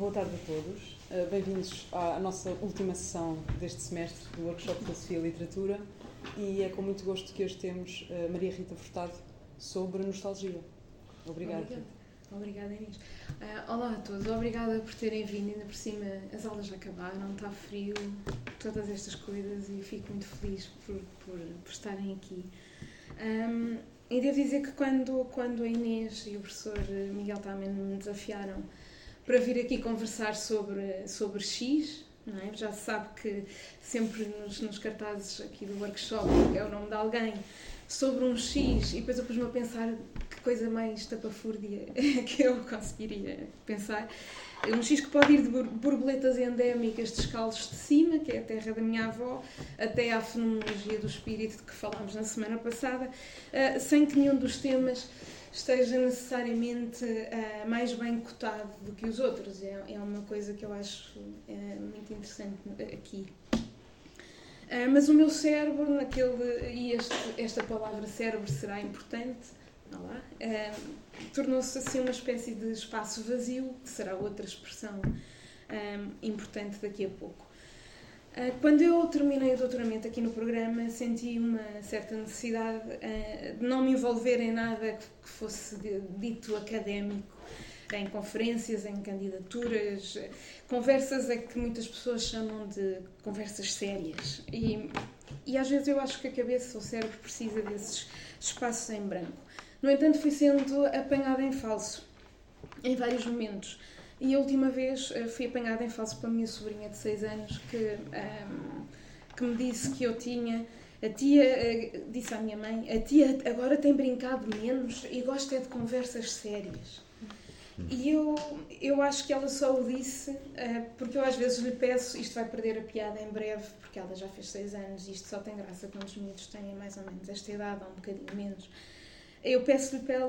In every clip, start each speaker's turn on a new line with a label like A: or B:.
A: boa tarde a todos. Uh, Bem-vindos à nossa última sessão deste semestre do Workshop de Filosofia e Literatura e é com muito gosto que hoje temos uh, Maria Rita Furtado sobre nostalgia. Obrigada.
B: Obrigada, Obrigada Inês. Uh, olá a todos, obrigada por terem vindo. Ainda por cima, as aulas já acabaram, está frio, todas estas coisas e fico muito feliz por, por, por estarem aqui. Um, e devo dizer que quando, quando a Inês e o professor Miguel também me desafiaram para vir aqui conversar sobre, sobre X, é? já se sabe que sempre nos, nos cartazes aqui do workshop é o nome de alguém, sobre um X, e depois eu pus-me a pensar que coisa mais tapafúrdia que eu conseguiria pensar. Um X que pode ir de borboletas endémicas de escalos de cima, que é a terra da minha avó, até à fenomenologia do espírito de que falámos na semana passada, eh, sem que nenhum dos temas esteja necessariamente uh, mais bem cotado do que os outros. É, é uma coisa que eu acho uh, muito interessante aqui. Uh, mas o meu cérebro, naquele, e este, esta palavra cérebro será importante, tornou-se assim uma espécie de espaço vazio, que será outra expressão importante daqui a pouco. Ah, quando eu terminei o doutoramento aqui no programa, senti uma certa necessidade ah, de não me envolver em nada que fosse dito académico, em conferências, em candidaturas, conversas a que muitas pessoas chamam de conversas sérias. E, e às vezes eu acho que a cabeça ou o cérebro precisa desses espaços em branco. No entanto, fui sendo apanhada em falso em vários momentos. E a última vez uh, fui apanhada em falso pela minha sobrinha de 6 anos que, um, ehm, que me disse que eu tinha. A tia uh, disse à minha mãe: a tia agora tem brincado menos e gosta é de conversas sérias. E eu, eu acho que ela só o disse uh, porque eu às vezes lhe peço, isto vai perder a piada em breve, porque ela já fez 6 anos e isto só tem graça quando os miúdos têm mais ou menos esta idade, ou um bocadinho menos. Eu peço-lhe para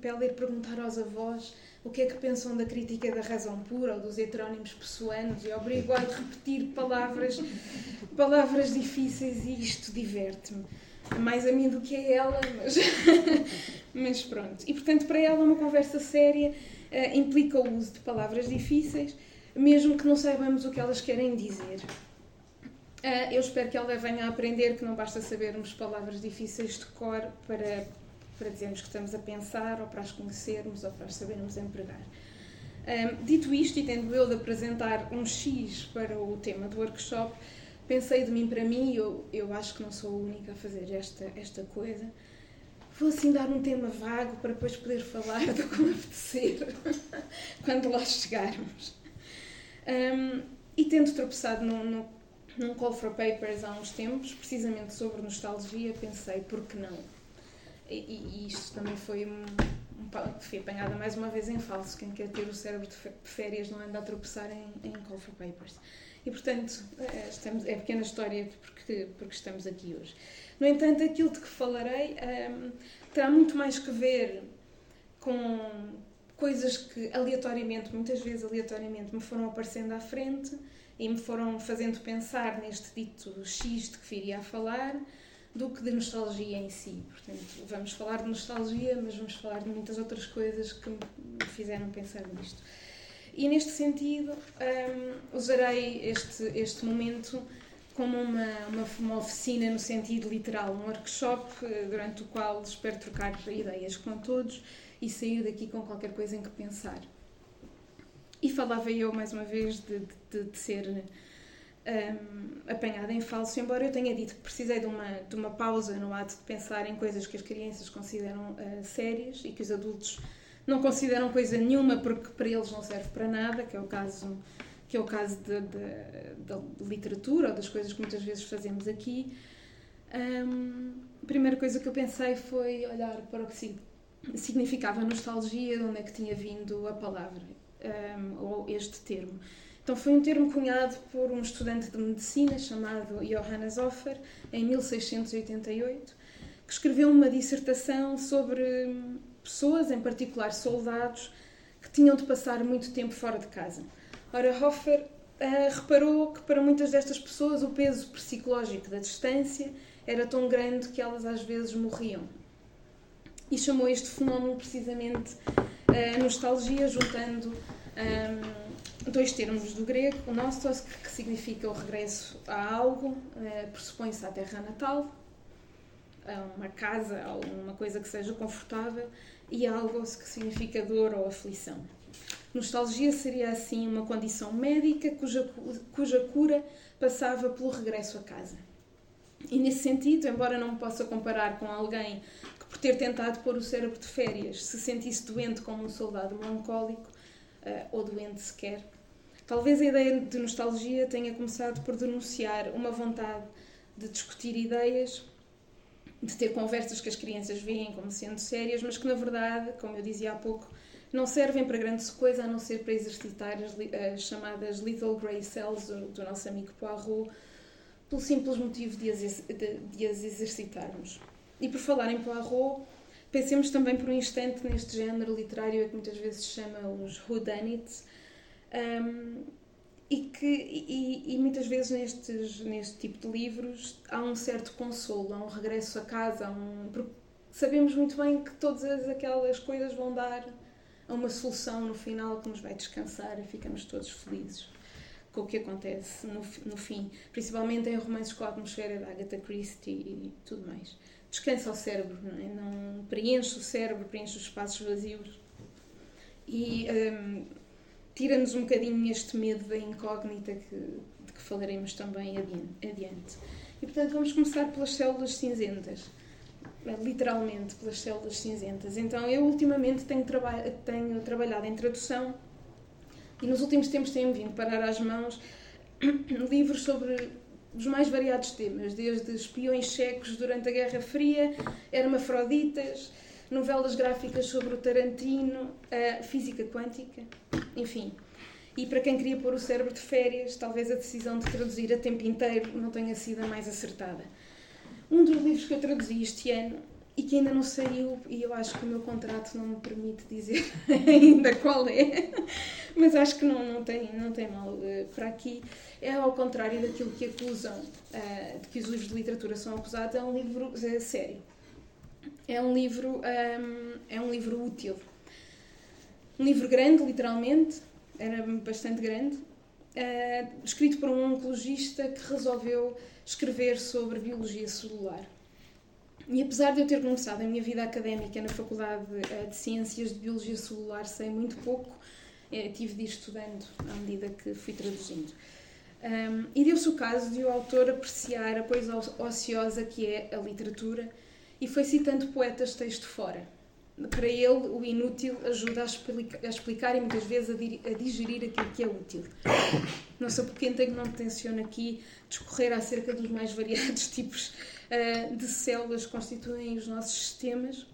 B: para ela ir perguntar aos avós o que é que pensam da crítica da razão pura ou dos heterónimos pessoanos e obrigo-a a repetir palavras, palavras difíceis e isto diverte-me. Mais a mim do que a ela, mas, mas pronto. E portanto, para ela, uma conversa séria uh, implica o uso de palavras difíceis, mesmo que não saibamos o que elas querem dizer. Uh, eu espero que ela venha a aprender que não basta sabermos palavras difíceis de cor para para dizermos que estamos a pensar, ou para as conhecermos, ou para as sabermos empregar. Um, dito isto, e tendo eu de apresentar um X para o tema do workshop, pensei de mim para mim, eu, eu acho que não sou a única a fazer esta, esta coisa, vou assim dar um tema vago para depois poder falar do que me apetecer quando lá chegarmos. Um, e tendo tropeçado num, num Call for Papers há uns tempos, precisamente sobre nostalgia, pensei, por que não? E, e isto também foi um, um, fui apanhada mais uma vez em falso. Quem quer ter o cérebro de férias não anda a tropeçar em, em call for papers. E portanto, é, estamos, é pequena história porque, porque estamos aqui hoje. No entanto, aquilo de que falarei um, terá muito mais que ver com coisas que aleatoriamente, muitas vezes aleatoriamente, me foram aparecendo à frente e me foram fazendo pensar neste dito X de que viria a falar do que de nostalgia em si. Portanto, vamos falar de nostalgia, mas vamos falar de muitas outras coisas que me fizeram pensar nisto. E neste sentido, um, usarei este, este momento como uma, uma, uma, oficina no sentido literal, um workshop eh, durante o qual espero trocar ideias com todos e sair daqui com qualquer coisa em que pensar. E falava eu, mais uma vez, de, de, de ser um, apanhada em falso, embora eu tenha dito que precisei de uma, de uma pausa no ato de pensar em coisas que as crianças consideram uh, sérias e que os adultos não consideram coisa nenhuma porque para eles não serve para nada, que é o caso que é o caso da literatura ou das coisas que muitas vezes fazemos aqui. Um, a primeira coisa que eu pensei foi olhar para o que significava nostalgia, de onde é que tinha vindo a palavra um, ou este termo. Então foi um termo cunhado por um estudante de medicina chamado Johannes Hofer em 1688, que escreveu uma dissertação sobre pessoas, em particular soldados, que tinham de passar muito tempo fora de casa. Ora, Hofer uh, reparou que para muitas destas pessoas o peso psicológico da distância era tão grande que elas às vezes morriam. E chamou este fenómeno precisamente uh, nostalgia, juntando um, dois termos do grego, o nostos, que significa o regresso a algo, uh, pressupõe-se à terra natal, a uma casa, a uma coisa que seja confortável, e algos, que significa dor ou aflição. Nostalgia seria assim uma condição médica cuja, cuja cura passava pelo regresso a casa. E nesse sentido, embora não me possa comparar com alguém que, por ter tentado pôr o cérebro de férias, se sentisse doente como um soldado melancólico, uh, ou doente sequer, talvez a ideia de nostalgia tenha começado por denunciar uma vontade de discutir ideias, de ter conversas que as crianças veem como sendo sérias, mas que na verdade, como eu dizia há pouco, não servem para grande coisa a não ser para exercitar as, as chamadas little grey cells do, do, nosso amigo Poirot, pelo simples motivo de as, de, de as exercitarmos. E por falar em Poirot, pensemos também por um instante neste género literário que muitas vezes chama os whodunits, um, e que e, e, muitas vezes nestes neste tipo de livros há um certo consolo, há um regresso a casa, um, sabemos muito bem que todas aquelas coisas vão dar a uma solução no final que nos vai descansar e ficamos todos felizes com o que acontece no, no fim, principalmente em romances com a atmosfera da Agatha Christie e tudo mais. Descansa o cérebro, não, é? não preenche o cérebro, preenche os espaços vazios e um, tira-nos um bocadinho este medo da incógnita que, de que falaremos também adiante. E portanto vamos começar pelas células cinzentas literalmente pelas células cinzentas. Então, eu ultimamente tenho, traba tenho trabalhado em tradução e nos últimos tempos tenho vindo parar às mãos livros sobre os mais variados temas, desde espiões checos durante a Guerra Fria, hermafroditas, novelas gráficas sobre o Tarantino, física quântica, enfim. E para quem queria pôr o cérebro de férias, talvez a decisão de traduzir a tempo inteiro não tenha sido a mais acertada. Um dos livros que eu traduzi este ano e que ainda não saiu, e eu acho que o meu contrato não me permite dizer ainda qual é, mas acho que não, não, tem, não tem mal uh, para aqui. É ao contrário daquilo que acusam, uh, de que os livros de literatura são acusados, é um livro uh, sério. É um livro, um, é um livro útil. Um livro grande, literalmente, era bastante grande, escrito por um oncologista que resolveu escrever sobre biologia celular. E apesar de eu ter começado a minha vida académica na Faculdade de Ciências de Biologia Celular, sei muito pouco, eh, tive de ir estudando à medida que fui traduzindo. Um, e deu-se o caso de o autor apreciar a coisa ociosa que é a literatura e foi citando poetas texto fora. Para ele, o inútil ajuda a, explica, a explicar e muitas vezes a, a, digerir aquilo que é útil. Não sei porque tenho não tenciono aqui discorrer acerca dos mais variados tipos uh, de células que constituem os nossos sistemas,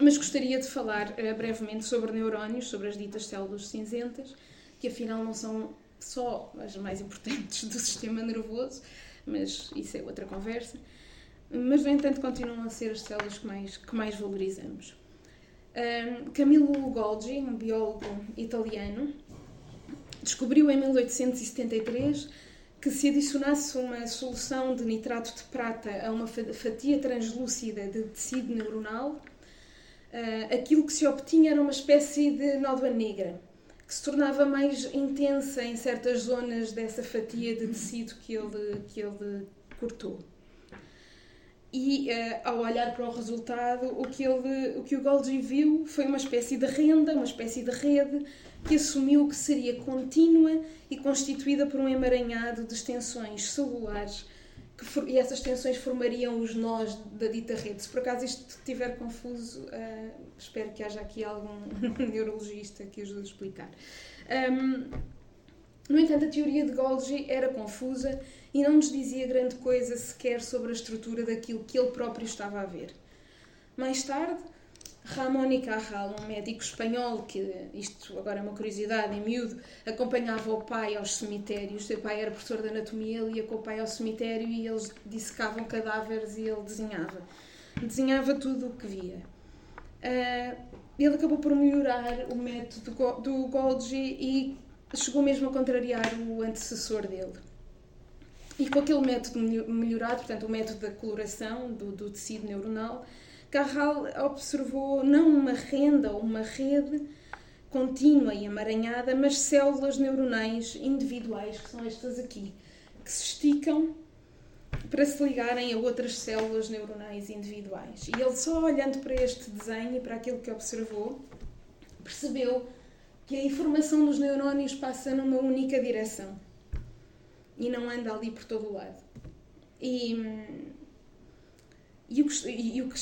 B: mas gostaria de falar uh, brevemente sobre neurónios, sobre as ditas células cinzentas, que afinal não são só as mais importantes do sistema nervoso, mas isso é outra conversa mas no entanto continuam a ser as células que mais, que mais valorizamos. Um, Camillo Golgi, um biólogo italiano, descobriu em 1873 que se adicionasse uma solução de nitrato de prata a uma fatia translúcida de tecido neuronal, uh, aquilo que se obtinha era uma espécie de nódoa negra, que se tornava mais intensa em certas zonas dessa fatia de tecido que ele, que ele cortou e uh, ao olhar para o resultado, o que, ele, o que o Golgi viu foi uma espécie de renda, uma espécie de rede que assumiu que seria contínua e constituída por um emaranhado de extensões celulares que e essas extensões formariam os nós da dita rede. Se por acaso isto estiver confuso, uh, espero que haja aqui algum neurologista que ajude a explicar. Um, no entanto, a teoria de Golgi era confusa e não nos dizia grande coisa sequer sobre a estrutura daquilo que ele próprio estava a ver. Mais tarde, Ramón y Carral, um médico espanhol que, isto agora é uma curiosidade, em miúdo, acompanhava o pai aos cemitérios. Seu pai era professor de anatomia, ele ia com o pai ao cemitério e eles dissecavam cadáveres e ele desenhava. Desenhava tudo o que via. Uh, ele acabou por melhorar o método do Golgi e chegou mesmo a contrariar o antecessor dele. E com aquele método melhorado, portanto, o método da coloração do, do tecido neuronal, Carral observou não uma renda ou uma rede contínua e amaranhada, mas células neuronais individuais, que são estas aqui, que se esticam para se ligarem a outras células neuronais individuais. E ele só olhando para este desenho e para aquilo que observou, percebeu que a informação dos neurónios passa numa única direção e não anda ali por todo o lado. E, e, o, que, e o, que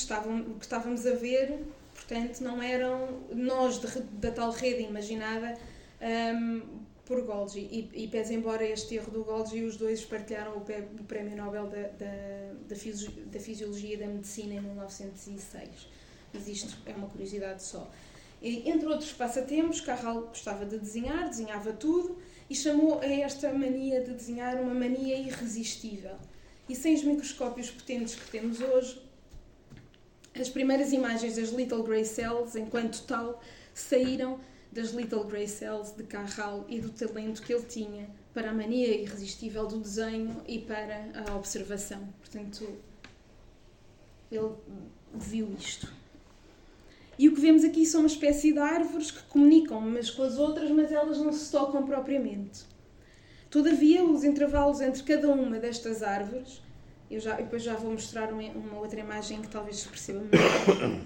B: o que estávamos a ver, portanto, não eram nós de, da tal rede imaginada um, por Golgi. E, e pese embora este erro do Golgi, os dois partilharam o, Prémio Nobel da, da, da, Fisiologia, da Fisiologia e da Medicina em 1906. Mas isto é uma curiosidade só. E, entre outros passatempos, Carral gostava de desenhar, desenhava tudo e chamou a esta mania de desenhar uma mania irresistível. E sem os microscópios potentes que temos hoje, as primeiras imagens das Little Grey Cells, enquanto tal, saíram das Little Grey Cells de Carral e do talento que ele tinha para a mania irresistível do desenho e para a observação. Portanto, ele viu isto. E o que vemos aqui são uma espécie de árvores que comunicam umas com as outras, mas elas não se tocam propriamente. Todavia, os intervalos entre cada uma destas árvores, eu já, depois já vou mostrar uma, uma outra imagem que talvez se perceba melhor.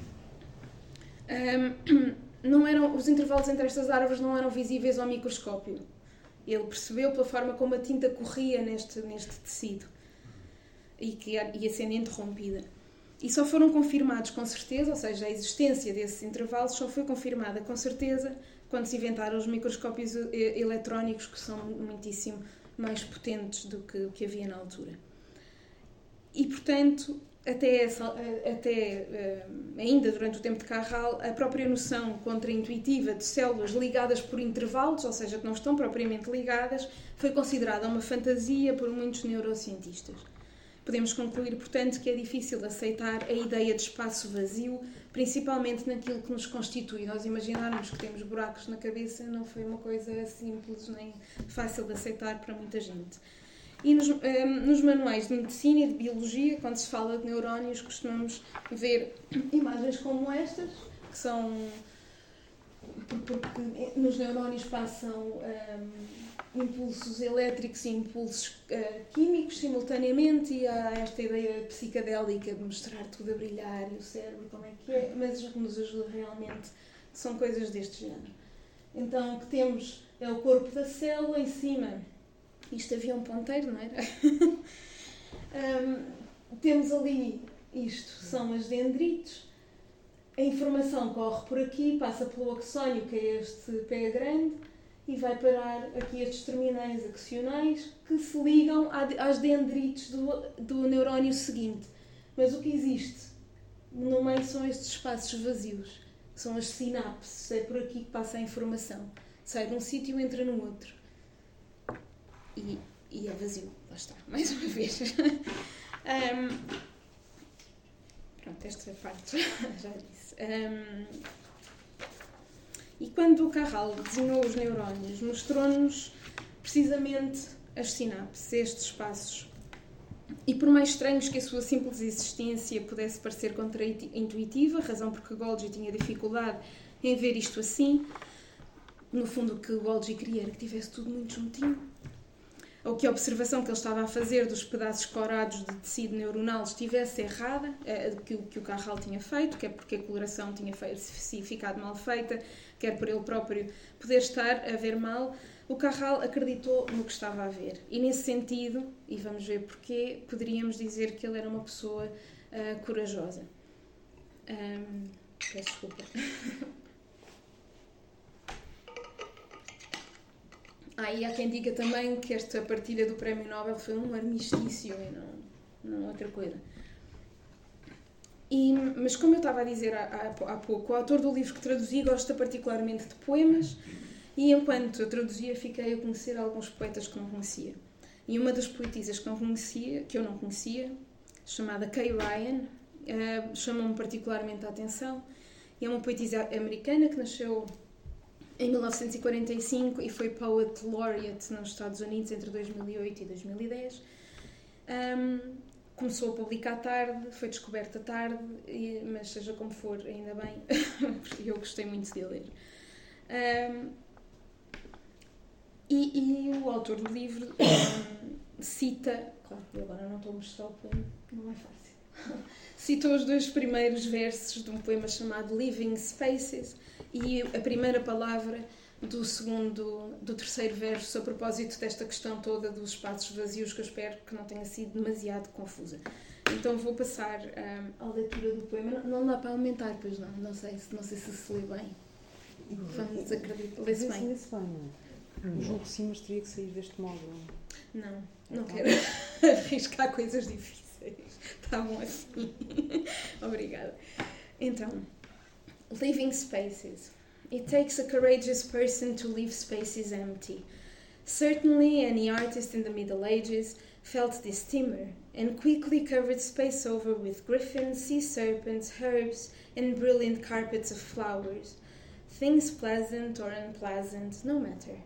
B: Não eram, os intervalos entre estas árvores não eram visíveis ao microscópio. Ele percebeu pela forma como a tinta corria neste, neste tecido e que ia sendo interrompida e só foram confirmados com certeza, ou seja, a existência desses intervalos só foi confirmada com certeza quando se inventaram os microscópios eletrónicos que são muitíssimo mais potentes do que o que havia na altura. E, portanto, até, essa, até eh, ainda durante o tempo de Carral, a própria noção contraintuitiva de células ligadas por intervalos, ou seja, que não estão propriamente ligadas, foi considerada uma fantasia por muitos neurocientistas. Podemos concluir, portanto, que é difícil aceitar a ideia de espaço vazio, principalmente naquilo que nos constitui. Nós imaginarmos que temos buracos na cabeça não foi uma coisa simples nem fácil de aceitar para muita gente. E nos, um, ehm, nos, manuais de medicina e de biologia, quando se fala de neurónios, costumamos ver imagens como estas, que são. porque nos neurónios passam. Um, ehm, impulsos elétricos e impulsos uh, químicos simultaneamente e há esta ideia psicadélica de mostrar tudo a brilhar e o cérebro como é que é, mas o que nos ajuda realmente são coisas deste género. Então, o que temos é o corpo da célula em cima. Isto havia um ponteiro, não era? um, temos ali, isto são as dendrites. A informação corre por aqui, passa pelo axónio, que é este pé grande e vai parar aqui estes terminais axionais que se ligam às dendrites do, do neurónio seguinte. Mas o que existe no meio são estes espaços vazios, são as sinapses, é por aqui que passa a informação. Sai de um sítio e entra no outro. E, e é vazio, lá está, mais uma vez. um, pronto, esta parte já disse. Um, e quando o Carral desenhou os neurónios, mostrou-nos precisamente as sinapses, estes espaços. E por mais estranhos que a sua simples existência pudesse parecer contra-intuitiva, razão porque Golgi tinha dificuldade em ver isto assim, no fundo o que Golgi queria era que tivesse tudo muito juntinho, ou que a observação que ele estava a fazer dos pedaços corados de tecido neuronal estivesse errada, eh, que, que o Carral tinha feito, que é porque a coloração tinha ficado mal feita, quer por ele próprio poder estar a ver mal, o Carral acreditou no que estava a ver. E nesse sentido, e vamos ver porquê, poderíamos dizer que ele era uma pessoa uh, corajosa. Um, peço desculpa. E há quem diga também que esta partilha do Prémio Nobel foi um armistício e não, não outra coisa. E, mas como eu estava a dizer há, há, há, pouco, o autor do livro que traduzi gosta particularmente de poemas e enquanto eu traduzia fiquei a conhecer alguns poetas que não conhecia. E uma das poetisas que, não conhecia, que eu não conhecia, chamada Kay Ryan, uh, chamou-me particularmente a atenção. E é uma poetisa americana que nasceu em 1945 e foi Poet Laureate nos Estados Unidos entre 2008 e 2010. Um, começou a publicar tarde, foi descoberta tarde, mas seja como for, ainda bem, eu gostei muito de ler. Um, e, e, o autor do livro um, cita, claro que agora não estou a mostrar o poema, não é fácil, citou os dois primeiros versos de um poema chamado Living Spaces e a primeira palavra do segundo, do terceiro verso a propósito desta questão toda dos espaços vazios que eu espero que não tenha sido demasiado confusa. Então vou passar um, à leitura do poema. Não, não dá para aumentar, pois não. Não sei, não sei se se lê bem. Vamos acreditar. Lê-se bem.
A: Lê-se bem, é? Julgo que sim, mas teria que sair deste modo.
B: Não, não então. quero arriscar coisas difíceis. Está bom assim. Obrigada. Então, living spaces. It takes a courageous person to leave spaces empty. Certainly, any artist in the Middle Ages felt this timor and quickly covered space over with griffins, sea serpents, herbs, and brilliant carpets of flowers. Things pleasant or unpleasant, no matter.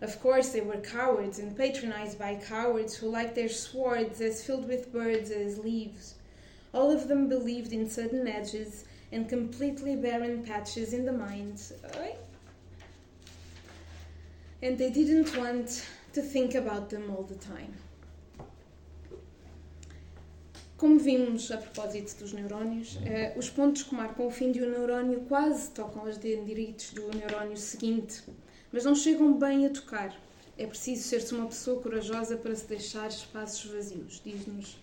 B: Of course, they were cowards and patronized by cowards who liked their swords as filled with birds as leaves. All of them believed in sudden edges and completely barren patches in the mind. And they didn't want to think about them all the time. Como vimos a propósito dos neurónios, eh, os pontos que marcam o fim de um neurónio quase tocam os dendritos do neurónio seguinte, mas não chegam bem a tocar. É preciso ser-se uma pessoa corajosa para se deixar espaços vazios, diz-nos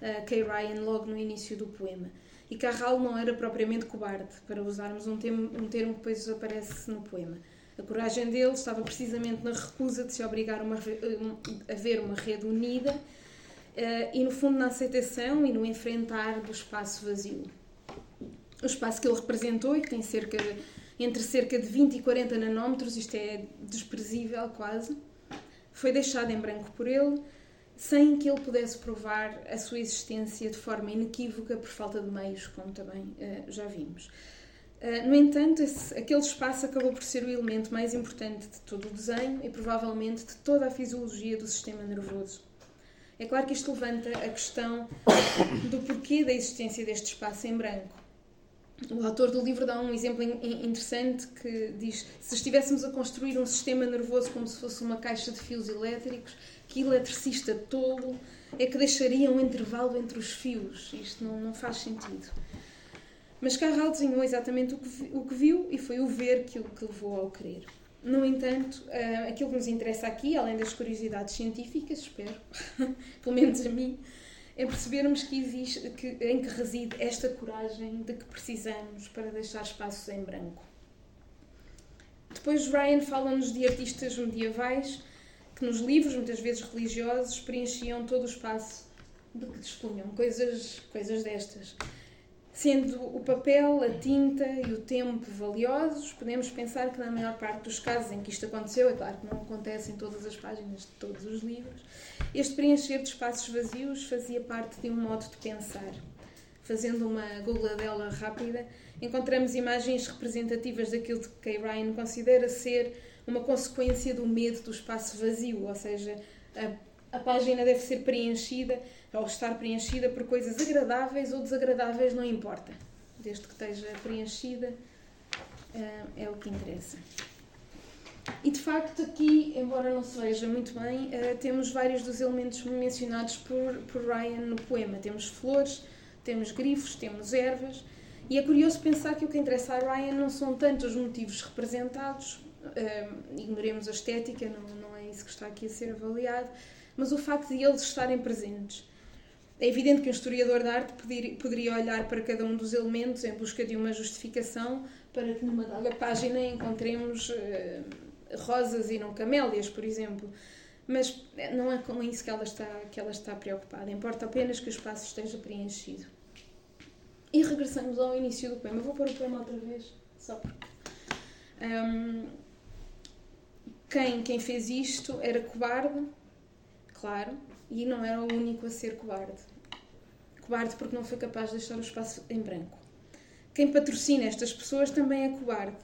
B: uh, Kay Ryan logo no início do poema. E Carral não era propriamente cobarde, para usarmos um termo, um termo que depois aparece no poema. A coragem dele estava precisamente na recusa de se obrigar uma, a ver uma rede unida uh, e, no fundo, na aceitação e no enfrentar do espaço vazio. O espaço que ele representou e que tem cerca entre cerca de 20 e 40 nanómetros, isto é desprezível quase, foi deixado em branco por ele, sem que ele pudesse provar a sua existência de forma inequívoca por falta de meios, como também uh, já vimos. Uh, no entanto, esse, aquele espaço acabou por ser o elemento mais importante de todo o desenho e provavelmente de toda a fisiologia do sistema nervoso. É claro que isto levanta a questão do porquê da existência deste espaço em branco. O autor do livro dá um exemplo interessante que diz: se estivéssemos a construir um sistema nervoso como se fosse uma caixa de fios elétricos, que eletricista tolo é que deixaria um intervalo entre os fios? Isto não, não faz sentido. Mas Carral desenhou exatamente o que, o que viu e foi o ver que o que levou ao querer. No entanto, uh, aquilo que nos interessa aqui, além das curiosidades científicas, espero, pelo menos a mim, é percebermos que existe, que, em que reside esta coragem de que precisamos para deixar espaços em branco. Depois, Ryan fala-nos de artistas medievais que, nos livros, muitas vezes religiosos, preenchiam todo o espaço de que dispunham, coisas, coisas destas. Sendo o papel, a tinta e o tempo valiosos, podemos pensar que, na maior parte dos casos em que isto aconteceu, é claro que não acontece em todas as páginas de todos os livros, este preencher de espaços vazios fazia parte de um modo de pensar. Fazendo uma googladela rápida, encontramos imagens representativas daquilo que Kay Ryan considera ser uma consequência do medo do espaço vazio, ou seja, a, a página deve ser preenchida ou estar preenchida por coisas agradáveis ou desagradáveis, não importa. Desde que esteja preenchida, eh, é o que interessa. E de facto, aqui, embora não se veja muito bem, eh, temos vários dos elementos mencionados por, por Ryan no poema. Temos flores, temos grifos, temos ervas. E é curioso pensar que o que interessa a Ryan não são tanto os motivos representados, ignoremos a estética, não, não é isso que está aqui a ser avaliado, mas o facto de eles estarem presentes. É evidente que um historiador de arte poderia olhar para cada um dos elementos em busca de uma justificação para que numa dada página encontremos uh, rosas e não camélias, por exemplo. Mas não é com isso que ela, está, que ela está preocupada. Importa apenas que o espaço esteja preenchido. E regressamos ao início do poema. Vou pôr o poema outra vez, só porque. Um, quem, quem fez isto era cobarde, claro, e não era o único a ser cobarde. Cobarde porque não foi capaz de deixar o espaço em branco. Quem patrocina estas pessoas também é cobarde.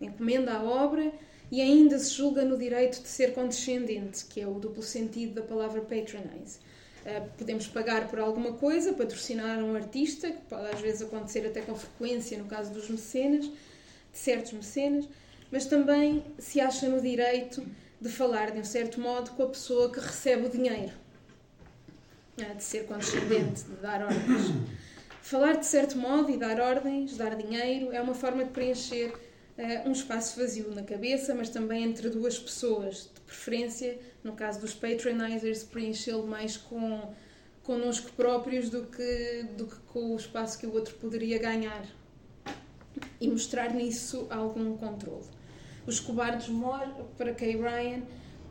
B: Encomenda a obra e ainda se julga no direito de ser condescendente, que é o duplo sentido da palavra patronize. Uh, podemos pagar por alguma coisa, patrocinar um artista, que pode às vezes acontecer até com frequência no caso dos mecenas, de certos mecenas, mas também se acha no direito de falar de um certo modo com a pessoa que recebe o dinheiro, de ser condescendente, de dar ordens. Falar de certo modo e dar ordens, dar dinheiro, é uma forma de preencher uh, um espaço vazio na cabeça, mas também entre duas pessoas, de preferência, no caso dos patronizers, preenchê-lo mais com connosco próprios do que, do que com o espaço que o outro poderia ganhar e mostrar nisso algum controle. Os cobardes mor para Kay Ryan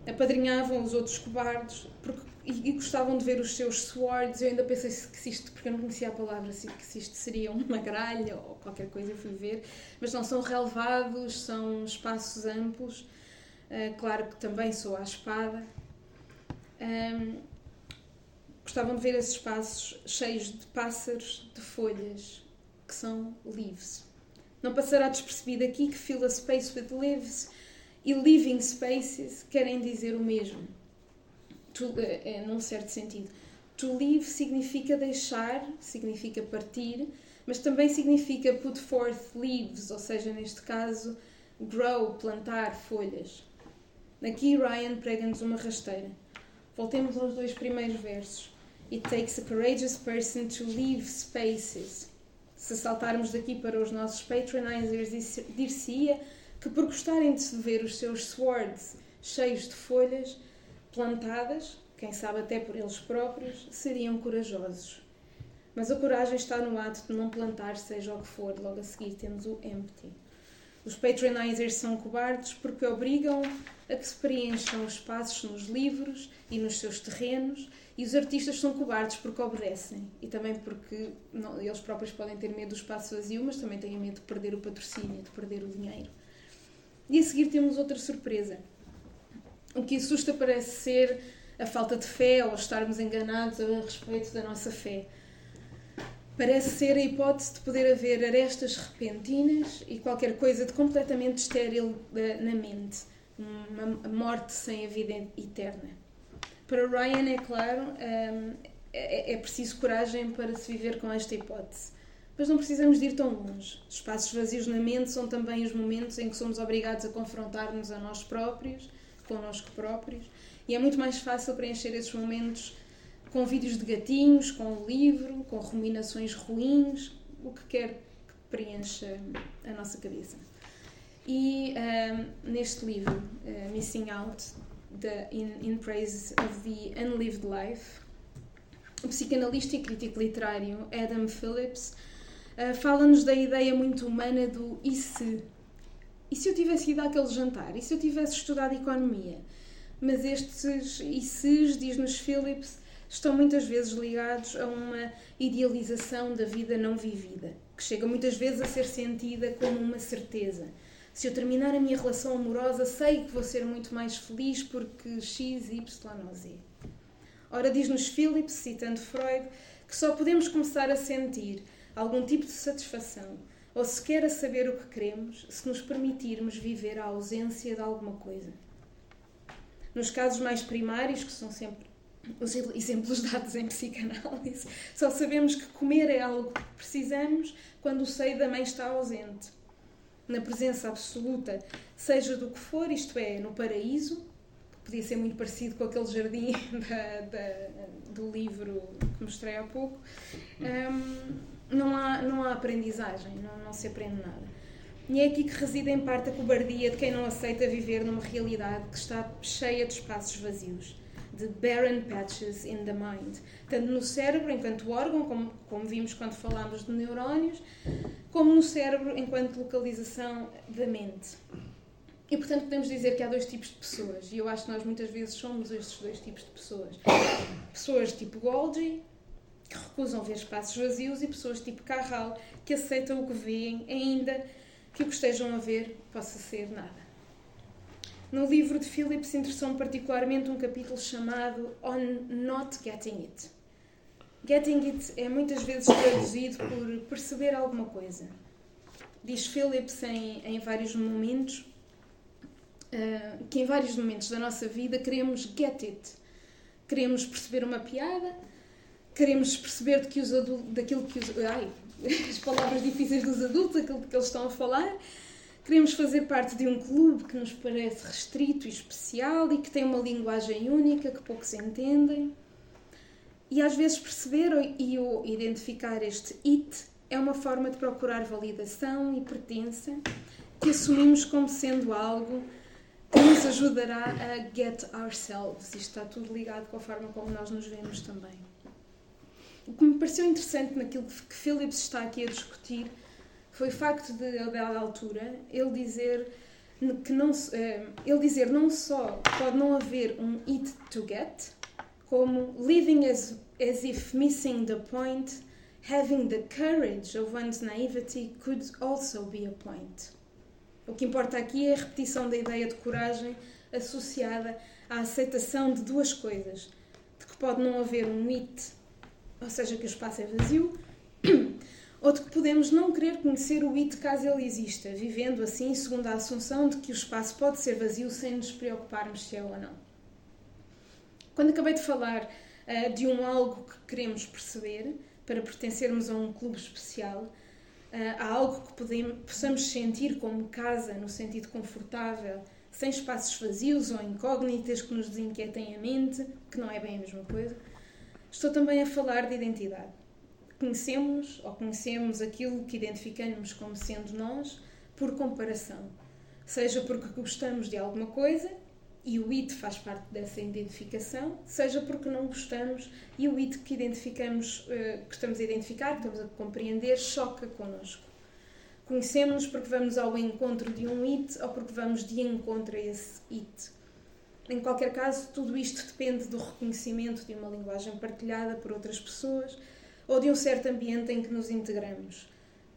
B: apadrinhavam os outros cobardes porque, e, e, gostavam de ver os seus swords. Eu ainda pensei que se isto, porque eu não conhecia a palavra, que se isto seria uma gralha ou qualquer coisa, fui ver. Mas não são relevados, são espaços amplos. Uh, claro que também sou à espada. Um, gostavam de ver esses espaços cheios de pássaros, de folhas, que são leaves. Não passará despercebido aqui que fill a space with leaves e living spaces querem dizer o mesmo, to, é, num certo sentido. To live significa deixar, significa partir, mas também significa put forth leaves, ou seja, neste caso, grow, plantar folhas. Aqui Ryan prega-nos uma rasteira. Voltemos aos dois primeiros versos. It takes a courageous person to leave spaces se saltarmos daqui para os nossos patronizers, dir-se-ia que por gostarem de ver os seus swords cheios de folhas plantadas, quem sabe até por eles próprios, seriam corajosos. Mas a coragem está no ato de não plantar, seja o que for. Logo a seguir temos o empty. Os patronizers são cobardes porque obrigam a que se preencham espaços nos livros e nos seus terrenos e os artistas são cobardes porque obedecem e também porque não, eles próprios podem ter medo do espaço vazio, mas também têm medo de perder o patrocínio, de perder o dinheiro. E a seguir temos outra surpresa. O que assusta parece ser a falta de fé ou estarmos enganados a respeito da nossa fé. Parece ser a hipótese de poder haver arestas repentinas e qualquer coisa de completamente estéril eh, na mente, uma morte sem a vida eterna. Para Ryan, é claro, um, é, é preciso coragem para se viver com esta hipótese. Mas não precisamos de ir tão longe. Os espaços vazios na mente são também os momentos em que somos obrigados a confrontar-nos a nós próprios, connosco próprios, e é muito mais fácil preencher esses momentos com vídeos de gatinhos, com um livro, com ruminações ruins, o que quer que preencha a nossa cabeça. E um, neste livro, uh, Missing Out, the, in, in Praise of the Unlived Life, o psicanalista e crítico literário Adam Phillips uh, fala-nos da ideia muito humana do e se? E se eu tivesse ido àquele jantar? E se eu tivesse estudado economia? Mas estes e se, diz-nos Phillips, estão muitas vezes ligados a uma idealização da vida não vivida, que chega muitas vezes a ser sentida como uma certeza se eu terminar a minha relação amorosa, sei que vou ser muito mais feliz porque X, Y ou Z. Ora, diz-nos Phillips, citando Freud, que só podemos começar a sentir algum tipo de satisfação ou sequer a saber o que queremos se nos permitirmos viver a ausência de alguma coisa. Nos casos mais primários, que são sempre os exemplos dados em psicanálise, só sabemos que comer é algo que precisamos quando o seio da mãe está ausente na presença absoluta, seja do que for, isto é, no paraíso, que podia ser muito parecido com aquele jardim da, da, do livro que mostrei há pouco, um, não, há, não há aprendizagem, não, não se aprende nada. E é aqui que reside em parte a cobardia de quem não aceita viver numa realidade que está cheia de espaços vazios de barren patches in the mind, tanto no cérebro enquanto órgão, como, como vimos quando falámos de neurónios, como no cérebro enquanto localização da mente. E portanto podemos dizer que há dois tipos de pessoas, e eu acho que nós muitas vezes somos estes dois tipos de pessoas. Pessoas tipo Golgi, que recusam ver espaços vazios, e pessoas tipo Carral, que aceitam o que veem, ainda que o que estejam a ver possa ser nada. No livro de Phillips interessou-me particularmente um capítulo chamado On Not Getting It. Getting It é muitas vezes traduzido por perceber alguma coisa. Diz Phillips em, em vários momentos uh, que em vários momentos da nossa vida queremos get it. Queremos perceber uma piada, queremos perceber de que os adultos, daquilo que os. Ai, as palavras difíceis dos adultos, aquilo que eles estão a falar Queremos fazer parte de um clube que nos parece restrito e especial e que tem uma linguagem única que poucos entendem. E às vezes perceber e identificar este it é uma forma de procurar validação e pertença que assumimos como sendo algo que nos ajudará a get ourselves. Isto está tudo ligado com a forma como nós nos vemos também. O que me pareceu interessante naquilo que Phillips está aqui a discutir foi o facto de, a dada altura, ele dizer que não, eh, ele dizer não só pode não haver um it to get, como living as, as if missing the point, having the courage of one's naivety could also be a point. O que importa aqui é a repetição da ideia de coragem associada à aceitação de duas coisas: de que pode não haver um it, ou seja, que o espaço é vazio, ou de que podemos não querer conhecer o it caso ele exista, vivendo assim segundo a assunção de que o espaço pode ser vazio sem nos preocuparmos se é ou não. Quando acabei de falar uh, de um algo que queremos perceber para pertencermos a um clube especial, uh, há algo que podemos, possamos sentir como casa, no sentido confortável, sem espaços vazios ou incógnitas que nos desinquietem a mente, que não é bem a mesma coisa. Estou também a falar de identidade conhecemos ou conhecemos aquilo que identificamos como sendo nós por comparação. Seja porque gostamos de alguma coisa e o it faz parte dessa identificação, seja porque não gostamos e o it que identificamos, uh, que estamos a identificar, que estamos a compreender, choca connosco. Conhecemos porque vamos ao encontro de um it ou porque vamos de encontro a esse it. Em qualquer caso, tudo isto depende do reconhecimento de uma linguagem partilhada por outras pessoas ou de um certo ambiente em que nos integramos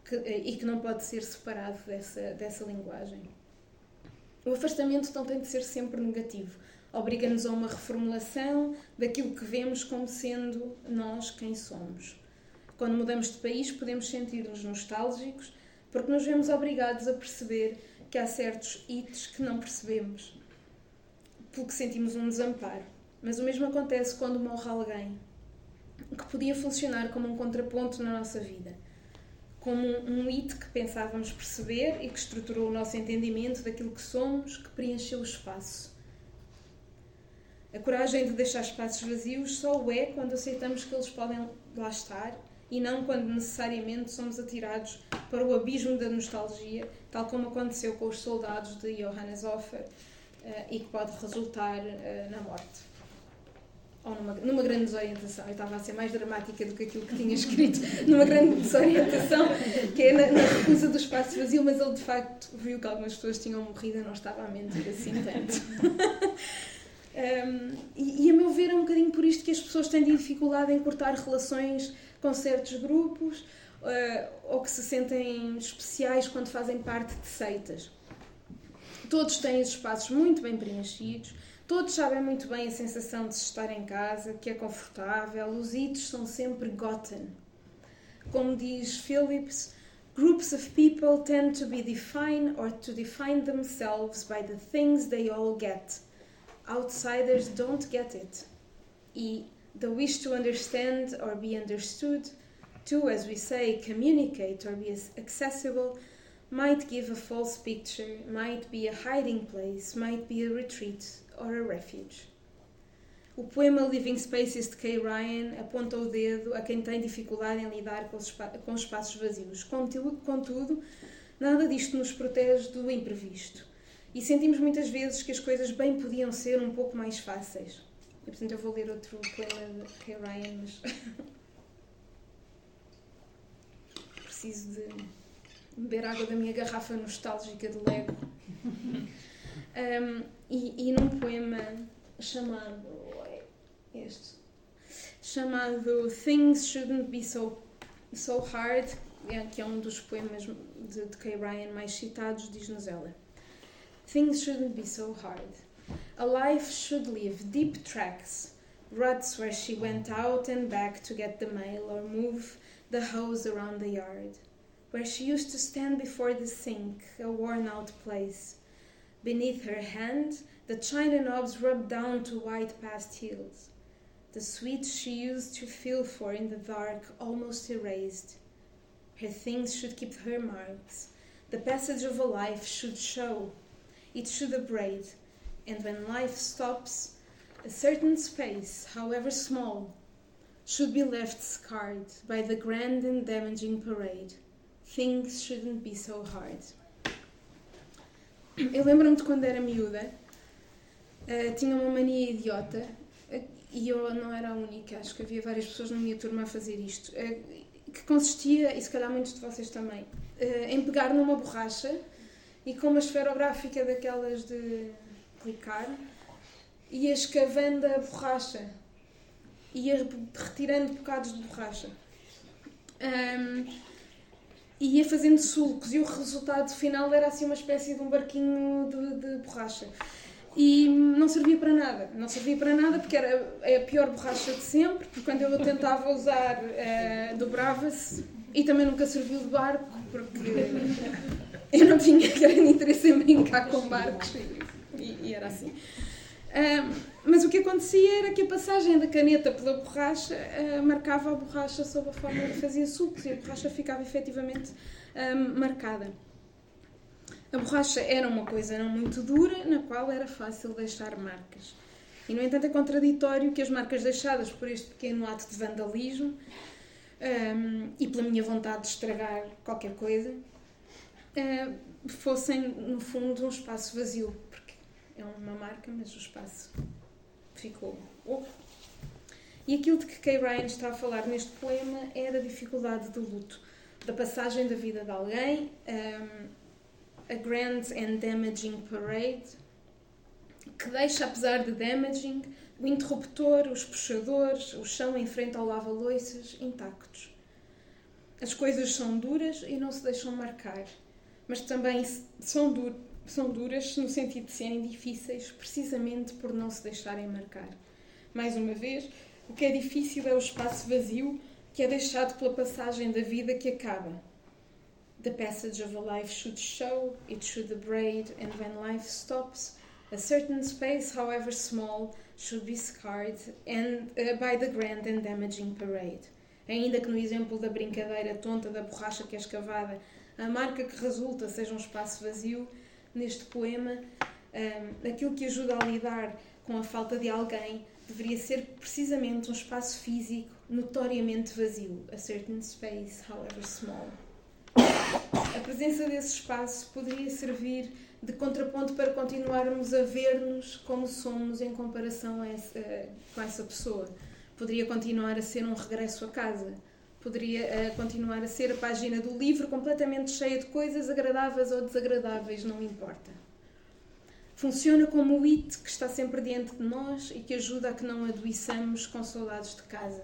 B: que, eh, e que não pode ser separado dessa, dessa linguagem. O afastamento não tem de ser sempre negativo. Obriga-nos a uma reformulação daquilo que vemos como sendo nós quem somos. Quando mudamos de país, podemos sentir-nos nostálgicos porque nos vemos obrigados a perceber que há certos ites que não percebemos, porque sentimos um desamparo. Mas o mesmo acontece quando morre alguém que podia funcionar como um contraponto na nossa vida, como um it que pensávamos perceber e que estruturou o nosso entendimento daquilo que somos, que preencheu o espaço. A coragem de deixar espaços vazios só o é quando aceitamos que eles podem lá estar e não quando necessariamente somos atirados para o abismo da nostalgia, tal como aconteceu com os soldados de Johannes Hofer eh, e que pode resultar eh, na morte ou numa, numa grande desorientação. Eu estava a ser mais dramática do que aquilo que tinha escrito, numa grande desorientação, que é na, na recusa do espaço vazio, mas ele de facto viu que algumas pessoas tinham morrido e não estava a mentir assim tanto. um, e, e, a meu ver é um bocadinho por isto que as pessoas têm dificuldade em cortar relações com certos grupos uh, ou que se sentem especiais quando fazem parte de seitas. Todos têm os espaços muito bem preenchidos, Todos sabem muito bem a sensação de se estar em casa, que é confortável, os itos são sempre gotten. Como diz Phillips, groups of people tend to be defined or to define themselves by the things they all get. Outsiders don't get it. E the wish to understand or be understood, to, as we say, communicate or be accessible, might give a false picture, might be a hiding place, might be a retreat, or a refuge. O poema Living Spaces de Kay Ryan aponta o dedo a quem tem dificuldade em lidar com os, com os espaços vazios. Contudo, contudo, nada disto nos protege do imprevisto. E sentimos muitas vezes que as coisas bem podiam ser um pouco mais fáceis. E, portanto, eu vou ler outro poema de Kay Ryan, mas. Preciso de beber água da minha garrafa nostálgica de Lego. Um, e, e num poema chamado. Este. Chamado Things Shouldn't Be So, so Hard, é, que é um dos poemas de, de Kay Ryan mais citados, diz-nos ela. Things shouldn't be so hard. A life should leave deep tracks, ruts where she went out and back to get the mail or move the hose around the yard, where she used to stand before the sink, a worn out place Beneath her hand, the china knobs rubbed down to white past heels. The sweets she used to feel for in the dark almost erased. Her things should keep her marks, The passage of a life should show, it should abrade, and when life stops, a certain space, however small, should be left scarred by the grand and damaging parade. Things shouldn't be so hard. Eu lembro-me de quando era miúda, uh, tinha uma mania idiota uh, e eu não era a única, acho que havia várias pessoas na minha turma a fazer isto, uh, que consistia, e se calhar muitos de vocês também, em pegar numa borracha e com uma esferográfica daquelas de clicar, ia escavando a borracha, ia retirando bocados de borracha. Um, ia fazendo sulcos e o resultado final era assim uma espécie de um barquinho de, de borracha. E não servia para nada. Não servia para nada porque era a pior borracha de sempre, porque quando eu tentava usar, uh, dobrava-se e também nunca serviu de barco, porque eu não tinha grande interesse em brincar com barcos e, e era assim. Uh, mas o que acontecia era que a passagem da caneta pela borracha uh, marcava a borracha sob a forma que fazia sucos e a borracha ficava efetivamente uh, marcada. A borracha era uma coisa não muito dura, na qual era fácil deixar marcas. E, no entanto, é contraditório que as marcas deixadas por este pequeno ato de vandalismo um, e pela minha vontade de estragar qualquer coisa uh, fossem, no fundo, um espaço vazio. Porque é uma marca, mas o espaço ficou oco. E aquilo de que Kay Ryan está a falar neste poema é da dificuldade do luto, da passagem da vida de alguém, um, a grand and damaging parade, que deixa, apesar de damaging, o interruptor, os puxadores, o chão em frente ao lava-loiças intactos. As coisas são duras e não se deixam marcar, mas também são, du são duras no sentido de serem difíceis, precisamente por não se deixarem marcar. Mais uma vez, o que é difícil é o espaço vazio que é deixado pela passagem da vida que acaba. The passage of a life should show, it should abrade, and when life stops, a certain space, however small, should be scarred and, uh, by the grand and damaging parade. Ainda que no exemplo da brincadeira tonta da borracha que é escavada, a marca que resulta seja um espaço vazio, neste poema, um, aquilo que ajuda a lidar com a falta de alguém deveria ser precisamente um espaço físico notoriamente vazio, a certain space, however small. A presença desse espaço poderia servir de contraponto para continuarmos a ver-nos como somos em comparação essa, com essa pessoa. Poderia continuar a ser um regresso a casa. Poderia uh, continuar a ser a página do livro completamente cheia de coisas agradáveis ou desagradáveis, não importa. Funciona como o it que está sempre diante de nós e que ajuda a que não adoeçamos com saudades de casa.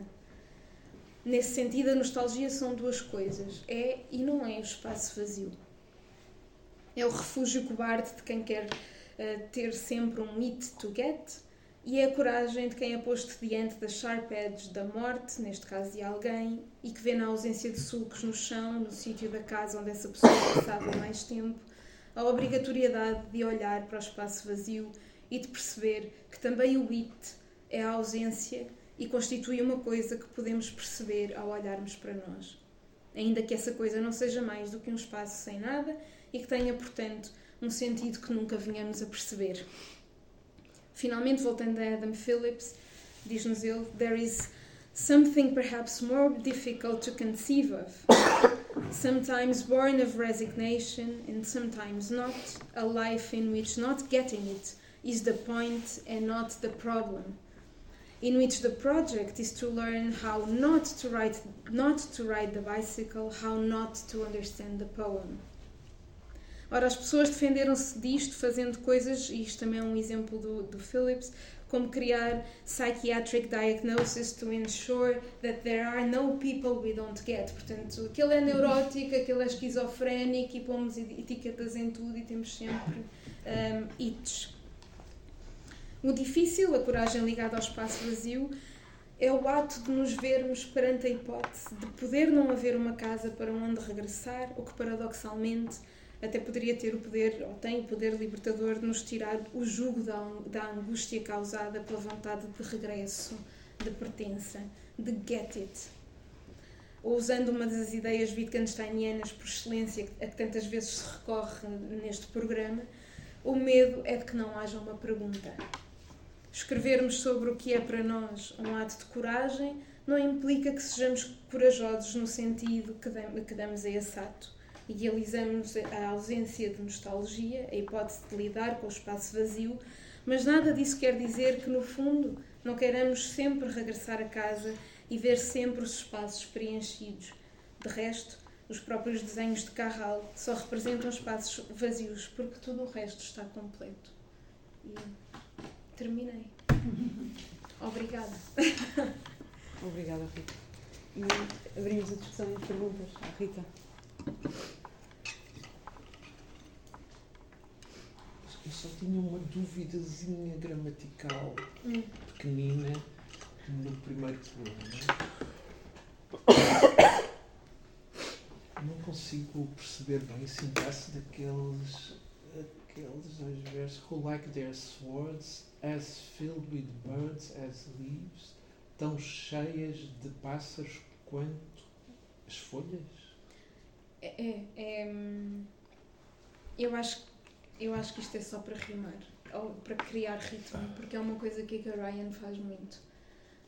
B: Nesse sentido, a nostalgia são duas coisas: é e não é o espaço vazio. É o refúgio cobarde de quem quer uh, ter sempre um it to get e é a coragem de quem é posto diante das sharp edges da morte, neste caso de alguém, e que vê na ausência de sulcos no chão, no sítio da casa onde essa pessoa passava mais tempo, a obrigatoriedade de olhar para o espaço vazio e de perceber que também o it é a ausência e constitui uma coisa que podemos perceber ao olharmos para nós. Ainda que essa coisa não seja mais do que um espaço sem nada e que tenha, portanto, um sentido que nunca vinhamos a perceber. Finalmente, voltando a Adam Phillips, diz-nos ele: There is something perhaps more difficult to conceive of, sometimes born of resignation and sometimes not, a life in which not getting it is the point and not the problem. In which the project is to learn how not to ride, not to ride the bicycle, how not to understand the poem. Ora, as pessoas defenderam-se disto fazendo coisas, e isto também é um exemplo do, do Phillips, como criar psychiatric diagnosis to ensure that there are no people we don't get. Portanto, aquele é neurótico, aquele é esquizofrénico e pomos etiquetas em tudo e temos sempre um, ites. O difícil, a coragem ligada ao espaço vazio, é o ato de nos vermos perante a hipótese de poder não haver uma casa para onde regressar, o que paradoxalmente até poderia ter o poder, ou tem o poder libertador de nos tirar o jugo da, da angústia causada pela vontade de regresso, de pertença, de get it. ou usando uma das ideias Wittgensteinianas por excelência a que tantas vezes se recorre neste programa, o medo é de que não haja uma pergunta. Escrevermos sobre o que é para nós um ato de coragem não implica que sejamos corajosos no sentido que damos a esse ato. Idealizamos a ausência de nostalgia, a hipótese de lidar com o espaço vazio, mas nada disso quer dizer que, no fundo, não queiramos sempre regressar a casa e ver sempre os espaços preenchidos. De resto, os próprios desenhos de Carral só representam espaços vazios porque tudo o resto está completo. E terminei. Obrigada.
A: Obrigada, Rita. E abrimos a discussão em perguntas à Rita.
C: Eu só tinha uma duvidazinha gramatical hum. pequenina no primeiro poema. Não consigo perceber bem a sintaxe daqueles, aqueles dois versos. Who like their swords, as filled with birds as leaves, tão cheias de pássaros quanto as folhas?
B: É, é, é eu acho eu acho que isto é só para rimar ou para criar ritmo, porque é uma coisa que a Ryan faz muito.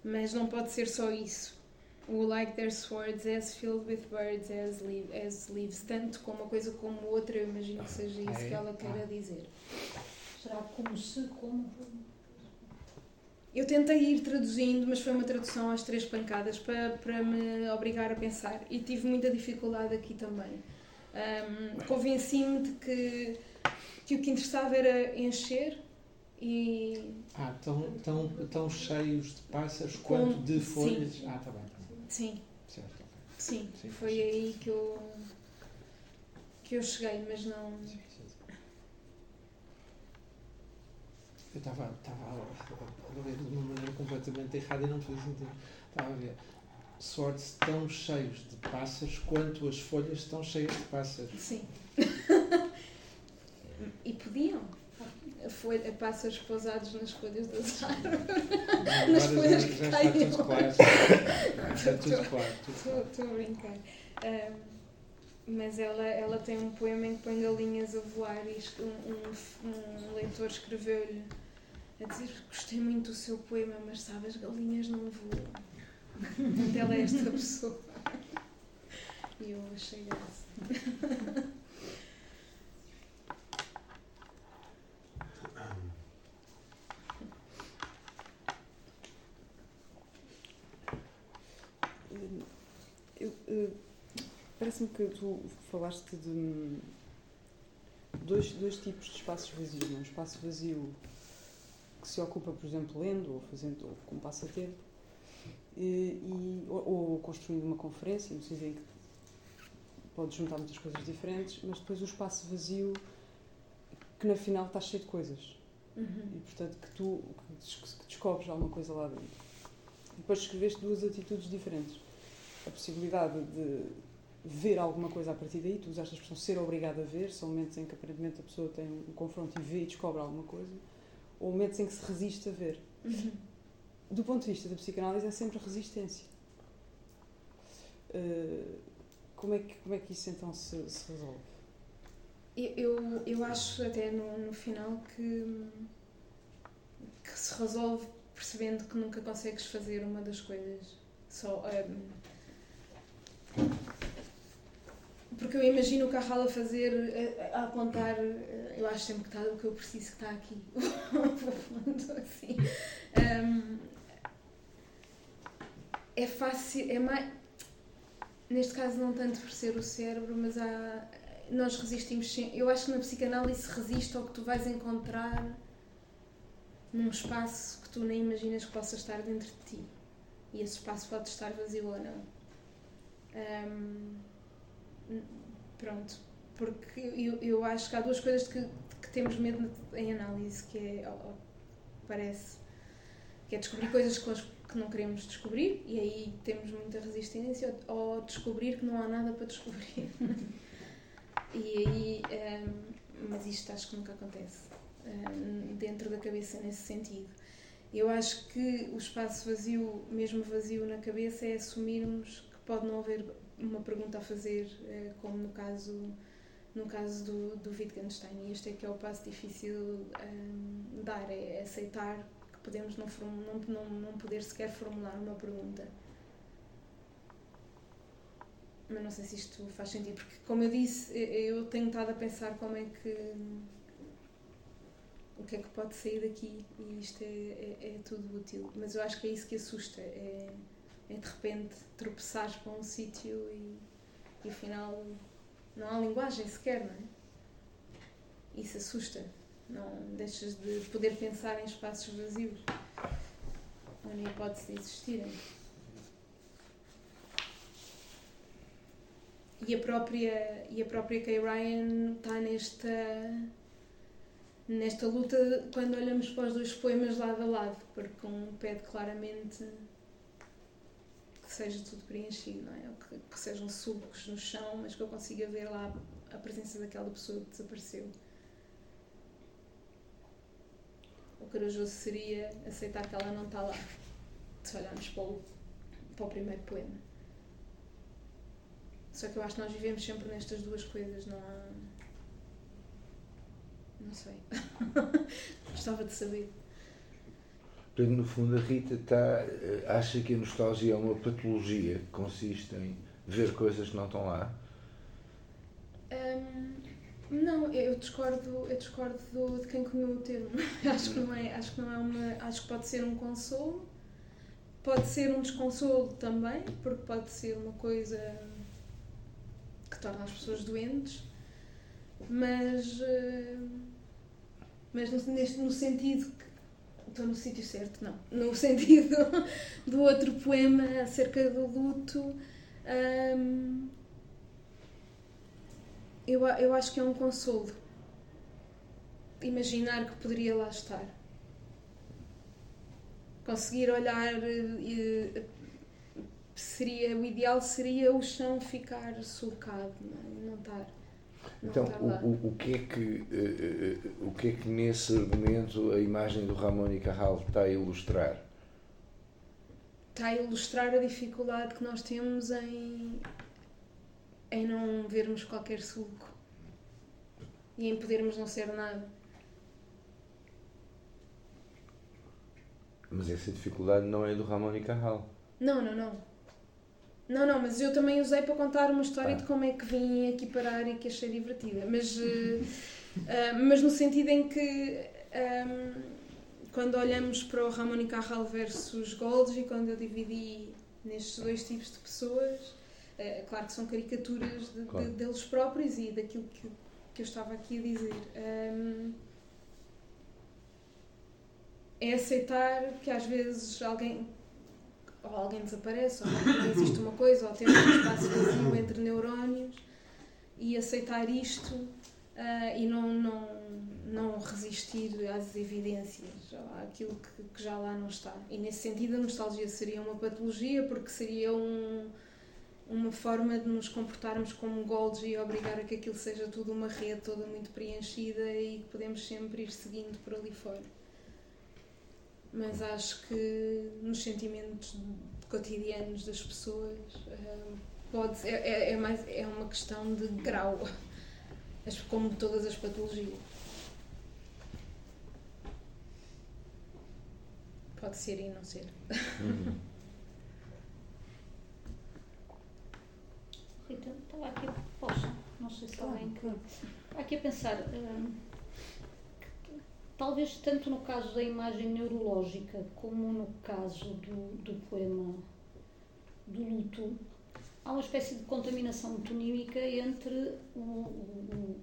B: Mas não pode ser só isso. O like their swords as filled with birds as, leave, as leaves, tanto como uma coisa como outra, eu imagino que seja isso que ela queira dizer.
D: Será como se, como.
B: Eu tentei ir traduzindo, mas foi uma tradução às três pancadas para, para me obrigar a pensar e tive muita dificuldade aqui também. Um, Convenci-me de que, que o que interessava era encher e.
C: Ah, tão, tão, tão cheios de pássaros Com, quanto de folhas. Sim. Ah, está bem.
B: Sim. Certo, okay. sim. sim, foi sim. aí que eu, que eu cheguei, mas não. Sim,
C: eu estava a ler de uma maneira completamente errada e não fazia sentido. Estava a ver sortes tão cheios de pássaros quanto as folhas estão cheias de pássaros.
B: Sim. e podiam. Folha, pássaros pousados nas folhas das árvores. nas folhas que já
C: está tudo claro. está tudo claro.
B: Estou a brincar. Um, mas ela, ela tem um poema em que põe galinhas a voar e um, um, um leitor escreveu-lhe a dizer gostei muito do seu poema, mas sabe, as galinhas não voam. ela é esta pessoa. E eu achei graça.
A: Parece-me que tu falaste de dois, dois tipos de espaços vazios. Um espaço vazio que se ocupa, por exemplo, lendo ou fazendo ou com passatempo, e, e, ou, ou, construindo uma conferência, no sentido em que pode juntar muitas coisas diferentes, mas depois o espaço vazio que na final está cheio de coisas. Uhum. E portanto que tu que descobres alguma coisa lá dentro. E depois escreveste duas atitudes diferentes. A possibilidade de ver alguma coisa a partir daí, tu usaste a expressão ser obrigado a ver, são momentos em que aparentemente a pessoa tem um confronto e vê e descobre alguma coisa, ou momentos em que se resiste a ver. Uhum. Do ponto de vista da psicanálise é sempre resistência. Uh, como, é que, como é que isso então se, se resolve?
B: Eu, eu acho até no, no final que, que se resolve percebendo que nunca consegues fazer uma das coisas só. Um, porque eu imagino o Carral a fazer, a, a apontar, eu acho sempre que está o que eu preciso que está aqui. assim. Um, é fácil, é mais. Neste caso, não tanto por ser o cérebro, mas há, nós resistimos. Eu acho que na psicanálise resiste ao que tu vais encontrar num espaço que tu nem imaginas que possa estar dentro de ti. E esse espaço pode estar vazio ou não. Um, Pronto. Porque eu, eu acho que há duas coisas que, que temos medo em análise, que é, parece, que é descobrir coisas que não queremos descobrir e aí temos muita resistência, ou descobrir que não há nada para descobrir. e aí, um, mas isto acho que nunca acontece dentro da cabeça nesse sentido. Eu acho que o espaço vazio, mesmo vazio na cabeça, é assumirmos pode não haver uma pergunta a fazer, eh, como no caso, no caso do, do Wittgenstein. E este é que é o passo difícil um, dar, é aceitar que podemos não, não, não, não poder sequer formular uma pergunta. Mas não sei se isto faz sentido, porque, como eu disse, eu tenho estado a pensar como é que. o que é que pode sair daqui e isto é, é, é tudo útil. Mas eu acho que é isso que assusta: é, é de repente tropeçares para um sítio e, e afinal não há linguagem sequer, não é? Isso assusta. Não deixas de poder pensar em espaços vazios, ou nem hipótese de existirem. E a própria, e a própria Kay Ryan está nesta, nesta luta quando olhamos para os dois poemas lado a lado, porque um pede claramente que seja tudo preenchido, não é? Que, que sejam sulcos no chão, mas que eu consiga ver lá a presença daquela pessoa que desapareceu. O corajoso seria aceitar que ela não está lá, se olharmos para o, para o primeiro poema. Só que eu acho que nós vivemos sempre nestas duas coisas, não há. Não sei. Gostava de saber.
E: Portanto, no fundo, a Rita está, eh, acha que a nostalgia é uma patologia que consiste em ver coisas que não estão lá?
B: Um, não, eu discordo, eu discordo do, de quem cunhou o termo. acho que não é, acho que não é uma, acho que pode ser um consolo, pode ser um desconsolo também, porque pode ser uma coisa que torna as pessoas doentes, mas, eh, mas neste, no sentido que estou no sítio certo, não, no sentido do outro poema acerca do luto, hum, eu, eu acho que é um consolo imaginar que poderia lá estar. Conseguir olhar e, eh, seria o ideal seria o chão ficar sulcado, não, é? não estar.
E: Então, o, o, que é que, uh, uh, o que é que nesse argumento a imagem do Ramon e Carral está a ilustrar?
B: Está a ilustrar a dificuldade que nós temos em, em não vermos qualquer sulco e em podermos não ser nada.
E: Mas essa dificuldade não é do Ramon e Carral.
B: Não, não, não. Não, não, mas eu também usei para contar uma história ah. de como é que vim aqui parar e que achei divertida. Mas, uh, uh, mas no sentido em que um, ehm, quando olhamos para o Ramon e Carral versus Golgi, quando eu dividi nestes dois tipos de pessoas, uh, claro que são caricaturas de, claro. de, deles próprios e daquilo que, que eu estava aqui a dizer. Um, ehm, é aceitar que às vezes alguém ou alguém desaparece, ou existe uma coisa, ou temos um espaço vazio entre neurónios e aceitar isto uh, e não, não, não resistir às evidências, àquilo que, que, já lá não está. E nesse sentido, a nostalgia seria uma patologia, porque seria um, uma forma de nos comportarmos como Golgi e obrigar a que aquilo seja tudo uma rede toda muito preenchida e que podemos sempre ir seguindo por ali fora mas acho que nos sentimentos cotidianos das pessoas uh, pode é, é, mais é uma questão de grau como todas as patologias. Pode ser e não ser. Uhum.
D: Rita, estava aqui posso não sei se alguém que aqui a pensar uh, talvez tanto no caso da imagem neurológica como no caso do, do poema do luto, há uma espécie de contaminação metonímica entre o, o,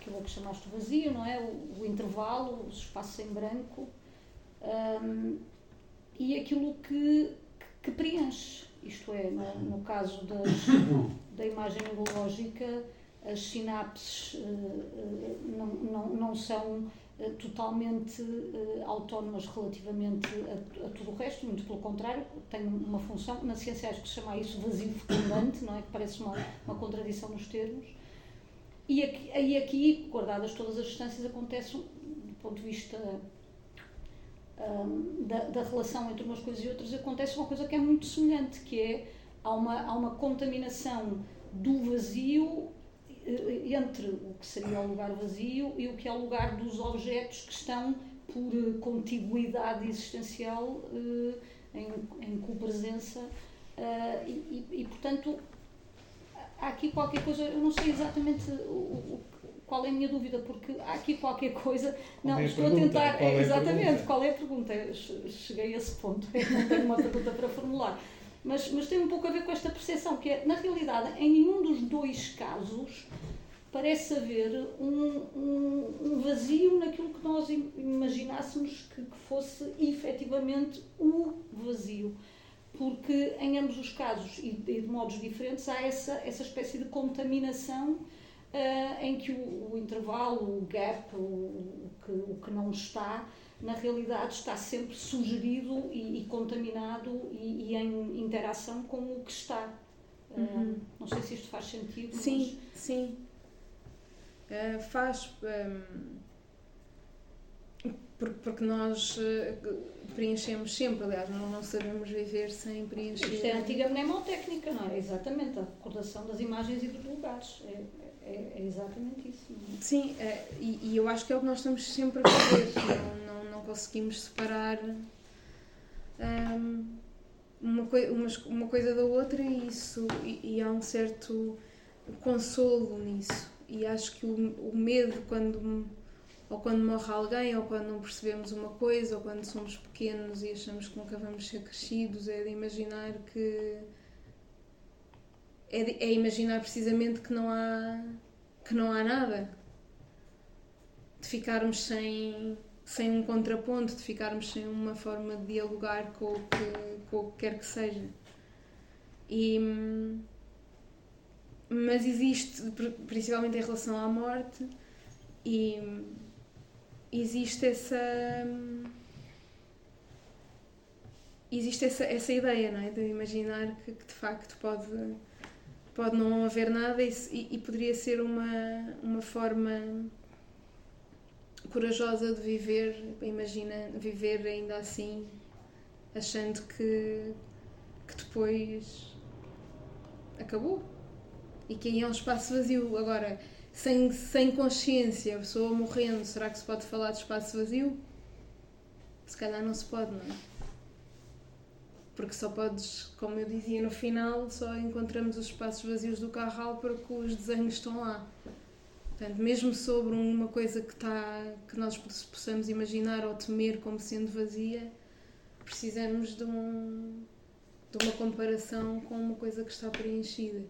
D: aquilo que chamaste vazio, não é? O, o intervalo, os espaços em branco um, e aquilo que, que preenche. Isto é, no, no caso das, da imagem neurológica, as sinapses uh, uh, não, não, não são uh, totalmente autónomas relativamente a, a, tudo o resto, muito pelo contrário, tem uma função, na ciência acho que se chama isso vazio fecundante, não é? que parece uma, uma contradição nos termos. E aqui, aí aqui, guardadas todas as distâncias, acontece do ponto de vista um, da, da relação entre umas coisas e outras, acontece uma coisa que é muito semelhante, que é há uma, há uma contaminação do vazio eh, entre o que seria o lugar vazio e o que é o lugar dos objetos que estão por eh, contiguidade existencial eh, em, em copresença e, e, portanto há aqui qualquer coisa, eu não sei exatamente o, qual é a minha dúvida, porque há aqui qualquer coisa.
C: Qual
D: não,
C: é
D: estou a tentar. É, exatamente, qual é a pergunta? Cheguei a esse ponto, não tenho uma pergunta para formular. Mas, mas tem um pouco a ver com esta percepção, que é, na realidade, em nenhum dos dois casos parece haver um, um, um vazio naquilo que nós imaginássemos que, que fosse efetivamente o vazio. Porque em ambos os casos e de modos diferentes há essa, essa espécie de contaminação uh, em que o, o, intervalo, o gap, o, o, que, o que não está, na realidade está sempre sugerido e, e contaminado e, e, em interação com o que está. Uh, uhum. Não sei se isto faz sentido.
B: Sim, mas... sim. Uh, faz. Um, porque nós preenchemos sempre, aliás, nós não sabemos viver sem preencher.
D: Isto é a antiga mnemotécnica, não é? Exatamente, a recordação das imagens e dos lugares. É, é, é exatamente isso. É?
B: Sim, é, e, e, eu acho que é o que nós estamos sempre a fazer. não, não conseguimos separar um, uma, coi uma, coisa da outra e isso e, e, há um certo consolo nisso. E acho que o, o medo quando ou quando morre alguém, ou quando não percebemos uma coisa, ou quando somos pequenos e achamos que nunca vamos ser crescidos, é de imaginar que. É, de, é imaginar precisamente que não há. que não há nada. De ficarmos sem, sem um contraponto, de ficarmos sem uma forma de dialogar com o que, com o que quer que seja. E, mas existe, principalmente em relação à morte, e existe essa existe essa, essa ideia não é? de imaginar que, que de facto pode pode não haver nada e, e, poderia ser uma uma forma corajosa de viver imagina viver ainda assim achando que que depois acabou e que aí é um espaço vazio agora sem, sem consciência, a pessoa morrendo, será que se pode falar de espaço vazio? Se calhar não se pode, não é? Porque só podes, como eu dizia no final, só encontramos os espaços vazios do Carral porque os desenhos estão lá. Portanto, mesmo sobre uma coisa que, está, que nós possamos imaginar ou temer como sendo vazia, precisamos de, um, de uma comparação com uma coisa que está preenchida.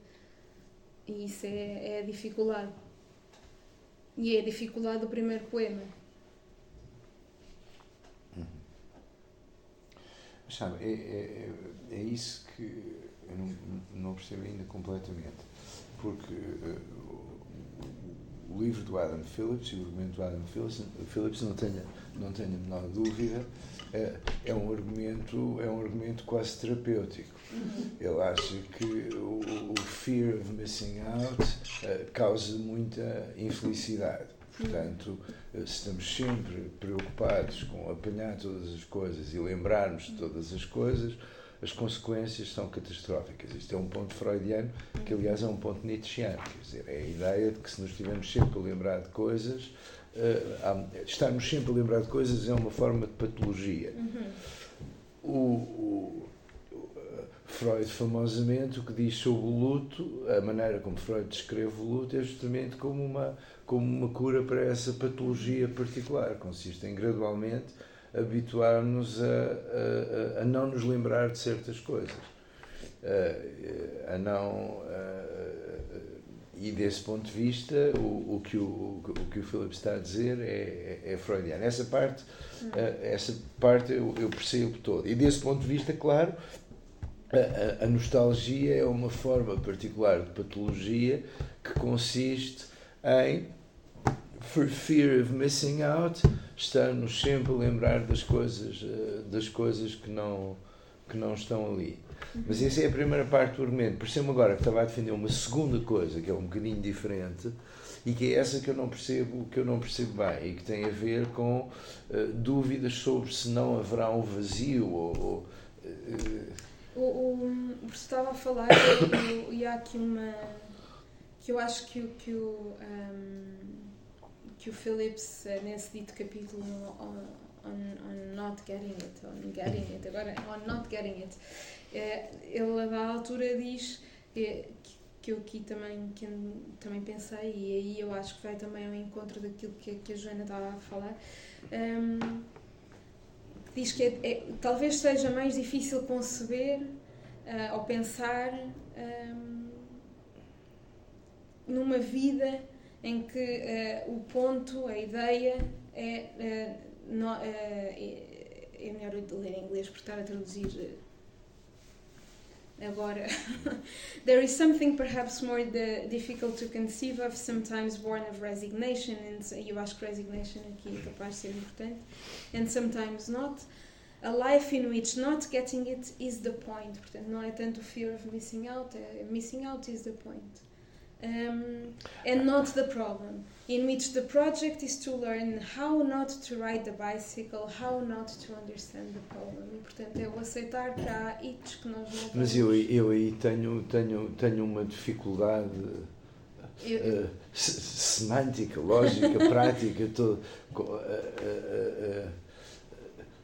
B: E isso é, é a dificuldade. E é a dificuldade do primeiro poema.
E: Uhum. Mas sabe, é, é, é, isso que eu não, não percebo ainda completamente. Porque uh, o, livro do Adam Phillips e o argumento do Adam Phillips, Phillips não tenha, não tenha menor dúvida, é, é, um argumento, é um argumento quase terapêutico. Ele acha que o, o fear of missing out uh, causa muita infelicidade. Portanto, uh, estamos sempre preocupados com apanhar todas as coisas e lembrarmos de todas as coisas, as consequências são catastróficas. Isto é um ponto freudiano, que aliás é um ponto nietzscheano. Quer dizer, é a ideia de que se nos estivermos sempre a lembrar de coisas, uh, estarmos sempre a lembrar de coisas é uma forma de patologia. Uhum. O, o, Freud, famosamente, o que diz sobre o luto, a maneira como Freud descreve o luto é justamente como uma, como uma cura para essa patologia particular. Consiste em gradualmente habituar-nos a, a, a, não nos lembrar de certas coisas. A, a não. e desse ponto de vista, o, o, que o, o que o Philip está a dizer é, é, é freudiano. Essa parte, essa parte eu, eu percebo todo. E desse ponto de vista, claro, a, a, nostalgia é uma forma particular de patologia que consiste em, for fear of missing out, estar-nos sempre a lembrar das coisas, eh, das coisas que, não, que não estão ali. Mas essa é a primeira parte do argumento. Percebo agora que estava a defender uma segunda coisa, que é um bocadinho diferente, e que é essa que eu não percebo, que eu não percebo bem, e que tem a ver com uh, dúvidas sobre se não haverá um vazio ou, ou uh,
B: O, o, o estava a falar e, e há aqui uma que eu acho que, que o um, que o Phillips nesse dito capítulo on, on, on not getting it on getting it agora on not getting it. É, ele a da altura diz que, que eu aqui também, que também pensei e aí eu acho que vai também ao encontro daquilo que, que a Joana estava a falar. Um, diz que é, é, talvez seja mais difícil conceber uh, ou pensar um, numa vida em que uh, o ponto, a ideia é. Uh, no, é, é melhor eu ler em inglês porque estar a traduzir agora. there is something perhaps more difficult to conceive of, sometimes born of resignation, and you ask resignation aqui é capaz de ser importante, and sometimes not. A life in which not getting it is the point. Portanto, não é tanto fear of missing out, é missing out is the point. Um, and not the problem, in which the project is to learn how not to ride the bicycle, how not to understand the problem. E, portanto, é o aceitar que há hits que nós não
E: Mas eu, eu aí tenho, tenho, tenho uma dificuldade eu, uh, semântica, lógica, prática. Todo, uh, uh,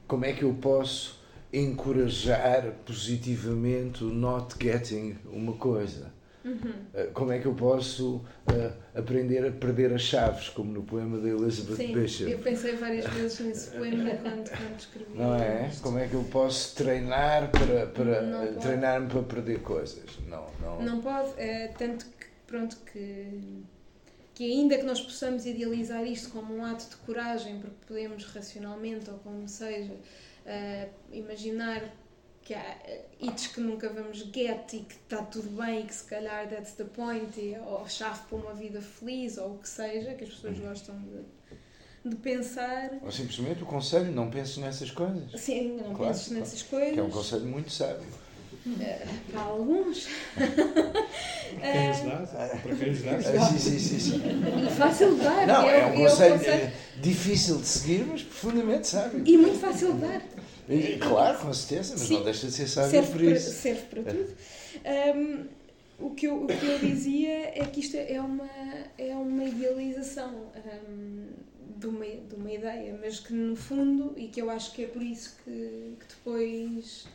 E: como é que eu posso encorajar positivamente o not getting uma coisa? Uhum. Eh, como é que eu posso uh, aprender a perder as chaves, como no poema da Elizabeth
B: Sim,
E: Bishop?
B: Eu pensei várias vezes nesse poema quando, quando escrevi.
E: Não é? Isto. Como é que eu posso treinar para, para uh, treinar-me para perder coisas? Não, não.
B: Não pode, é, tanto que pronto que que ainda que nós possamos idealizar isto como um ato de coragem, porque podemos racionalmente ou como seja uh, imaginar que há hits que nunca vamos get e que está tudo bem e que se calhar that's the point e, ou chave para uma vida feliz ou o que seja, que as pessoas uhum. gostam de, de pensar.
E: Ou simplesmente o conselho, não penses nessas coisas.
B: Sim, não claro, penses claro. nessas coisas.
E: Que é um conselho muito sábio.
B: Uh, para alguns.
C: Quem os dá? Para quem os dá?
E: Ah, sim, sim, sim, sim.
B: E fácil de dar.
E: Não, é um conselho, conselho difícil de seguir, mas profundamente sábio.
B: E muito fácil de dar.
E: E, claro, com certeza, mas Sim, não deixa de ser sábio serve por isso.
B: Para, serve para tudo. Um, o, que eu, o que eu dizia é que isto é uma, é uma idealização um, de, uma, de uma ideia, mas que no fundo, e que eu acho que é por isso que, que depois.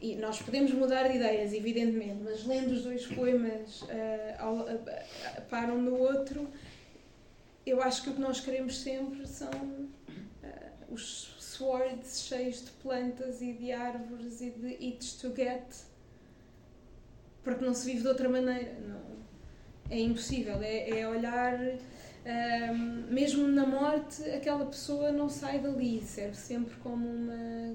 B: E nós podemos mudar de ideias, evidentemente, mas lendo os dois poemas uh, ao, uh, uh, para um do outro, eu acho que o que nós queremos sempre são os swords cheios de plantas e de árvores e de itch to get porque não se vive de outra maneira não é impossível é, é olhar um, mesmo na morte aquela pessoa não sai dali serve sempre como uma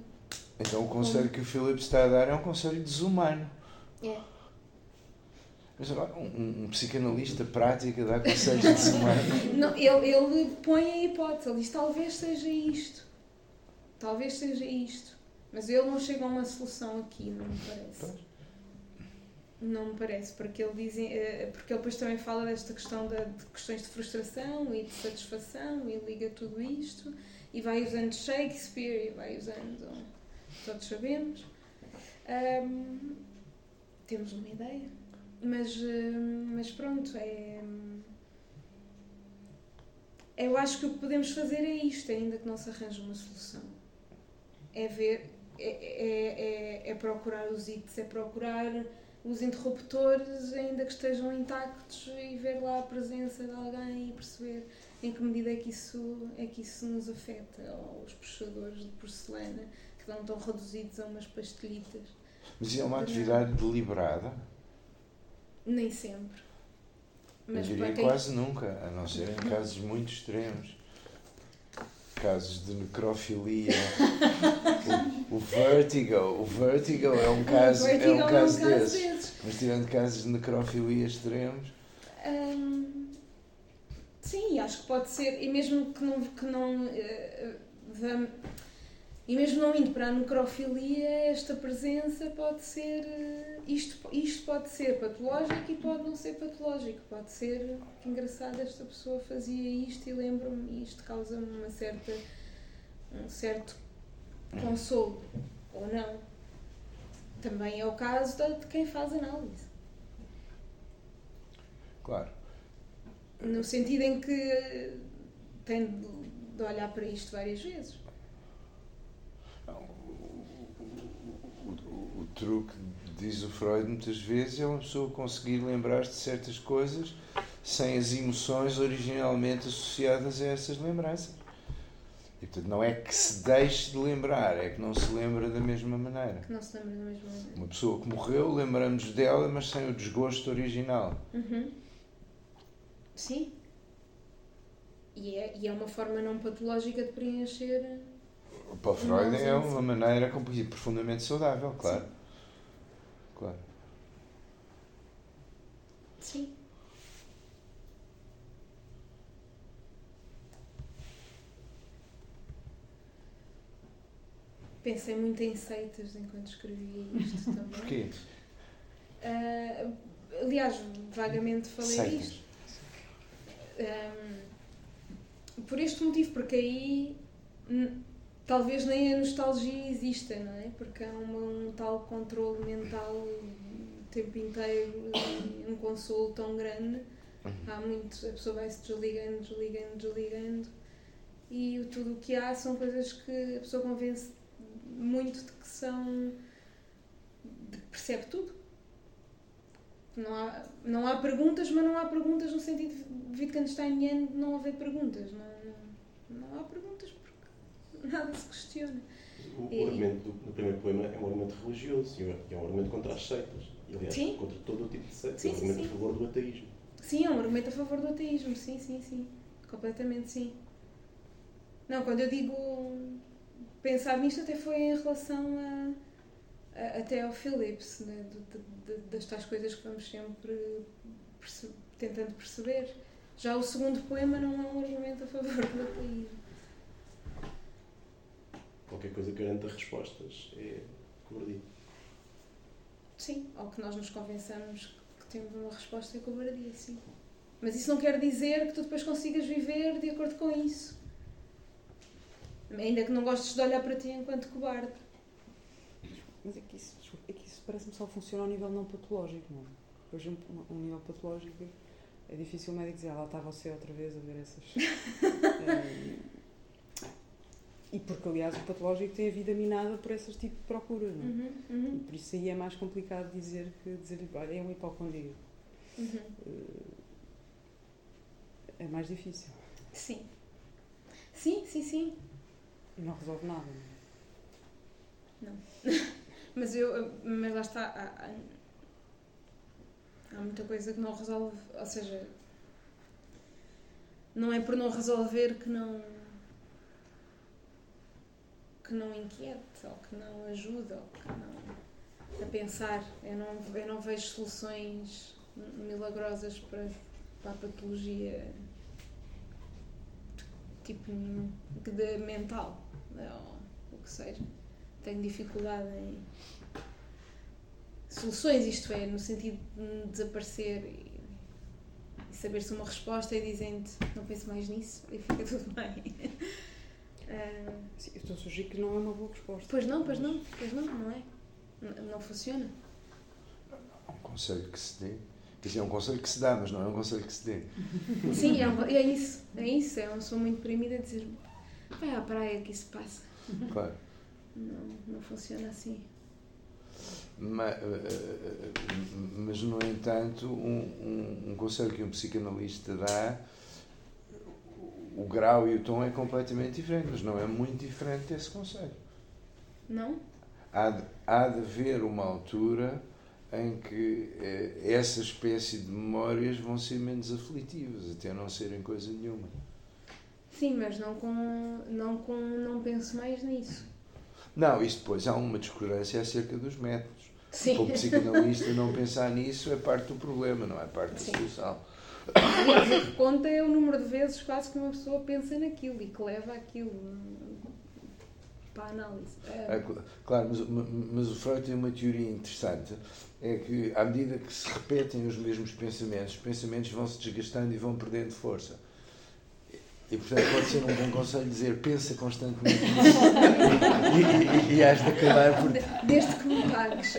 E: então o conselho como... que o Philip está a dar é um conselho desumano
B: é
E: mas agora, um, um, psicanalista prático dá conselhos desumanos.
B: Não, ele, ele põe a hipótese, ele diz talvez seja isto. Talvez seja isto. Mas ele não chega a uma solução aqui, não me parece. Pois. Não me parece, porque ele, diz, eh, porque ele depois também fala desta questão de, de questões de frustração e de satisfação e liga tudo isto e vai usando Shakespeare e vai usando. Todos sabemos. Um, temos uma ideia. Mas, mas pronto, é. Eu acho que o que podemos fazer é isto, ainda que não se arranje uma solução é ver, é, é, é, é procurar os hits, é procurar os interruptores ainda que estejam intactos e ver lá a presença de alguém e perceber em que medida é que isso, é que isso nos afeta, ou os puxadores de porcelana que estão tão reduzidos a umas pastelhitas.
E: Mas é uma atividade deliberada?
B: Nem sempre.
E: Mas Eu diria quase nunca, a não ser em casos muito extremos casos de necrofilia. o, o vertigo, o vertigo é um caso, é um caso, é um desses. desses. Mas tirando casos de necrofilia extremos.
B: Hum, sim, acho que pode ser, e mesmo que não, que não uh, e mesmo não indo para a necrofilia, esta presença pode ser. Eh, isto, isto pode ser patológico e pode não ser patológico. Pode ser. Que engraçado, esta pessoa fazia isto e lembro-me, isto causa-me uma certa. um certo consolo. Ou não. também é o caso de, de quem faz análise.
E: Claro.
B: No sentido em que tem de olhar para isto várias vezes.
E: Não, o, o, o, o truque, diz o Freud muitas vezes, é uma pessoa conseguir lembrar-se de certas coisas sem as emoções originalmente associadas a essas lembranças. E, portanto, não é que se deixe de lembrar, é que não se lembra da mesma maneira.
B: Que não se lembra da mesma maneira.
E: Uma pessoa que morreu, lembramos dela, mas sem o desgosto original.
B: Uhum. Sim. E é, e é uma forma não patológica de preencher.
E: Para o Freud é uma maneira profundamente saudável, claro. Claro.
B: Sim. Pensei muito em seitas enquanto escrevia isto também.
E: Porquê?
B: Ah, aliás, vagamente falei
E: Seitas.
B: disto. Ahm, por este motivo, porque aí talvez nem a nostalgia exista, não é? Porque há uma- um tal controle mental tempo inteiro e um consolo tão grande. Há muito, a pessoa vai se desligando, desligando, desligando e tudo o que há são coisas que a pessoa convence muito de que são. de que percebe tudo. Não há, não há perguntas, mas não há perguntas no sentido Wittgensteiniano de não haver perguntas. Não, não, não há perguntas porque nada se questiona.
F: O,
B: E-
F: argumento do, do primeiro poema é um argumento religioso e é um argumento contra as seitas. Aliás,
B: Sim.
F: contra todo o tipo de.
B: Sim,
F: é um
B: sim,
F: argumento
B: sim.
F: a favor do ateísmo.
B: Sim, é um argumento a favor do ateísmo, sim, sim, sim. Completamente sim. Não, quando eu digo pensar nisto até foi em relação a, a- até ao Phillips, né, de- de- de- das tais coisas que vamos sempre perce- tentando perceber. Já o segundo poema não é um argumento a favor do ateísmo.
F: Qualquer coisa que garanta respostas é covardia.
B: Sim, ou que nós nos convençamos que temos uma resposta é cobardia, sim. Mas isso não quer dizer que tu depois consigas viver de acordo com isso. Ainda que não gostes de olhar para ti enquanto cobarde.
A: Mas é que isso, é que isso parece-me só funciona ao nível não patológico, não é? Por exemplo, um nível patológico é difícil o médico dizer, ah, lá está você outra vez a ver essas. Eh, e porque, aliás, o patológico tem a vida minada por esse tipo de procura, não é?
B: Uhum,
A: E
B: uhum,
A: por isso aí é mais complicado dizer que dizer olha, é um hipocondríaco.
B: uhum.
A: Eh, é mais difícil
B: Sim. Sim, sim, sim.
A: e não resolve nada. não é?
B: Mas eu. Mas lá está. Há, há- há muita coisa que não resolve. Ou seja. Não é por não resolver que não. Que não inquiete, ou que não ajuda, ou que não. a pensar. Eu não, eu não vejo soluções milagrosas para, para a patologia tipo de mental, ou o que seja. Tenho dificuldade em soluções, isto é, no sentido de desaparecer e, e saber-se uma resposta e dizendo não pense mais nisso e fica tudo bem. Ah,
A: Sim, eu estou a sugerir que não é uma boa resposta.
B: pois não, pois não, pois não, não é? N- Não funciona.
E: É um conselho que se dê. Quer dizer, é um conselho que se dá, mas não é um conselho que se dê.
B: Sim, é, um- é isso, é isso. É uma pessoa muito deprimida a dizer vai à praia que isso passa.
E: Claro.
B: Não, não funciona assim.
E: Ma- eh, Mas, no entanto, um, um, um conselho que um psicanalista dá, o grau e o tom é completamente diferente, mas não é muito diferente desse conselho.
B: Não?
E: Há de, há de haver uma altura em que eh, essa espécie de memórias vão ser menos aflitivas, até não serem coisa nenhuma.
B: Sim, mas não com. não com. não penso mais nisso.
E: Não, isto depois há uma discordância acerca dos métodos.
B: Sim.
E: Para o psicanalista não pensar nisso é parte do problema, não é parte da
B: Sim.
E: solução.
B: Aliás, o que conta é o número de vezes quase que uma pessoa pensa naquilo e que leva aquilo hum, para a análise.
E: É, cl- claro, mas, ma- mas o Freud tem uma teoria interessante, é que à medida que se repetem os mesmos pensamentos, os pensamentos vão se desgastando e vão perdendo força. E portanto pode ser um bom conselho dizer pensa constantemente nisso e, e, e has de acabar por.
B: Desde que me pagues.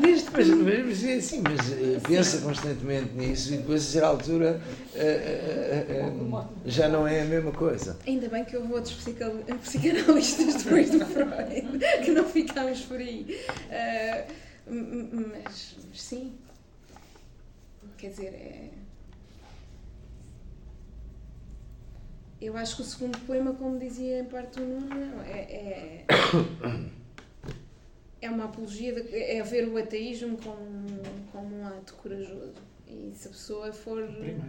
B: Desde que
E: Mas, mas, mas é assim, mas eh, pensa constantemente nisso e depois a certa altura eh, eh, eh, já não é a mesma coisa.
B: Ainda bem que houve outros psicanalistas depois do Freud, que não ficámos por aí. M- mas, mas sim. Quer dizer, é. Eu acho que o segundo poema, como dizia em parte o Nuno, é, é, é uma apologia, de, é ver o ateísmo como, como um ato corajoso. E se a pessoa for.
C: Primeiro.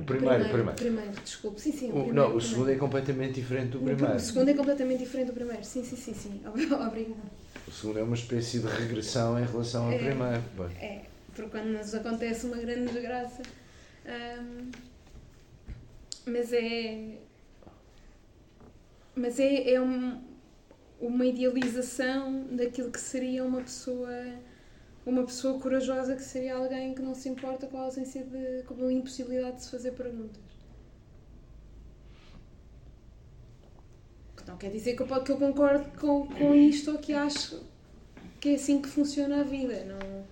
E: O primeiro, o primeiro.
B: Primeiro, desculpe. Sim, sim.
E: O,
B: primeiro,
E: não, o
B: primeiro.
E: segundo é completamente diferente do
B: O
E: primeiro.
B: segundo é completamente diferente do primeiro. Sim, sim, sim, sim. Obrigada.
E: O segundo é uma espécie de regressão em relação ao
B: É.
E: primeiro. Bem,
B: É, porque quando nos acontece uma grande desgraça. hum, mas é. Mas é, é um- uma idealização daquilo que seria uma pessoa. Uma pessoa corajosa que seria alguém que não se importa com a ausência de. com a impossibilidade de se fazer perguntas. Não quer dizer que eu, que eu concordo com, com isto ou que acho que é assim que funciona a vida. Não,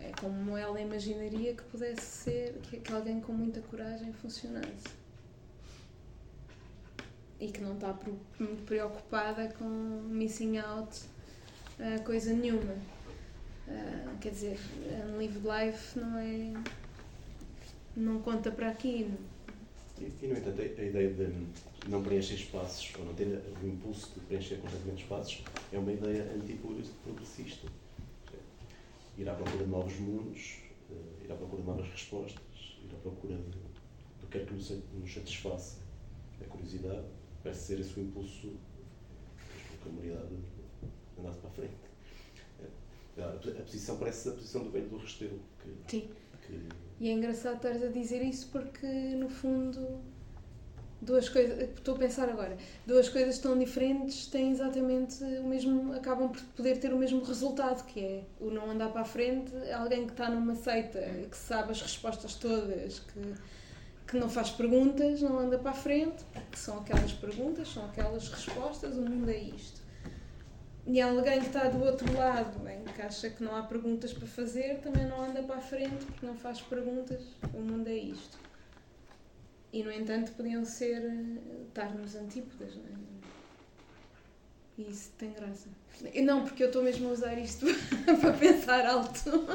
B: é como ela imaginaria que pudesse ser que, que alguém com muita coragem funcionasse. E que não está preocupada com missing out ah, coisa nenhuma. Ah, quer dizer, um live life não é. não conta para aqui.
F: E, e, no entanto, a, a ideia de não preencher espaços, ou não ter o impulso de preencher constantemente espaços, é uma ideia antiprogressista. Ir à procura de novos mundos, eh, ir à procura de novas respostas, ir à procura do que é que nos satisfaça. A curiosidade parece ser esse o impulso que a humanidade andasse para a frente. Eh, A, posição parece a posição do velho do Restelo, que,
B: Sim.
F: que
B: E é engraçado estares a dizer isso porque, no fundo, duas coisas. Estou a pensar agora. Duas coisas tão diferentes têm exatamente o mesmo. acabam por poder ter o mesmo resultado, que é o não andar para a frente. Alguém que está numa seita, que sabe as respostas todas, que, que não faz perguntas, não anda para a frente, porque são aquelas perguntas, são aquelas respostas, o mundo é isto. E alguém que está do outro lado, em que acha que não há perguntas para fazer, também não anda para a frente porque não faz perguntas. O mundo é isto. E, no entanto, podiam ser. eh, estar nos antípodas, não é? E isso tem graça. Não, porque eu estou mesmo a usar isto para pensar alto.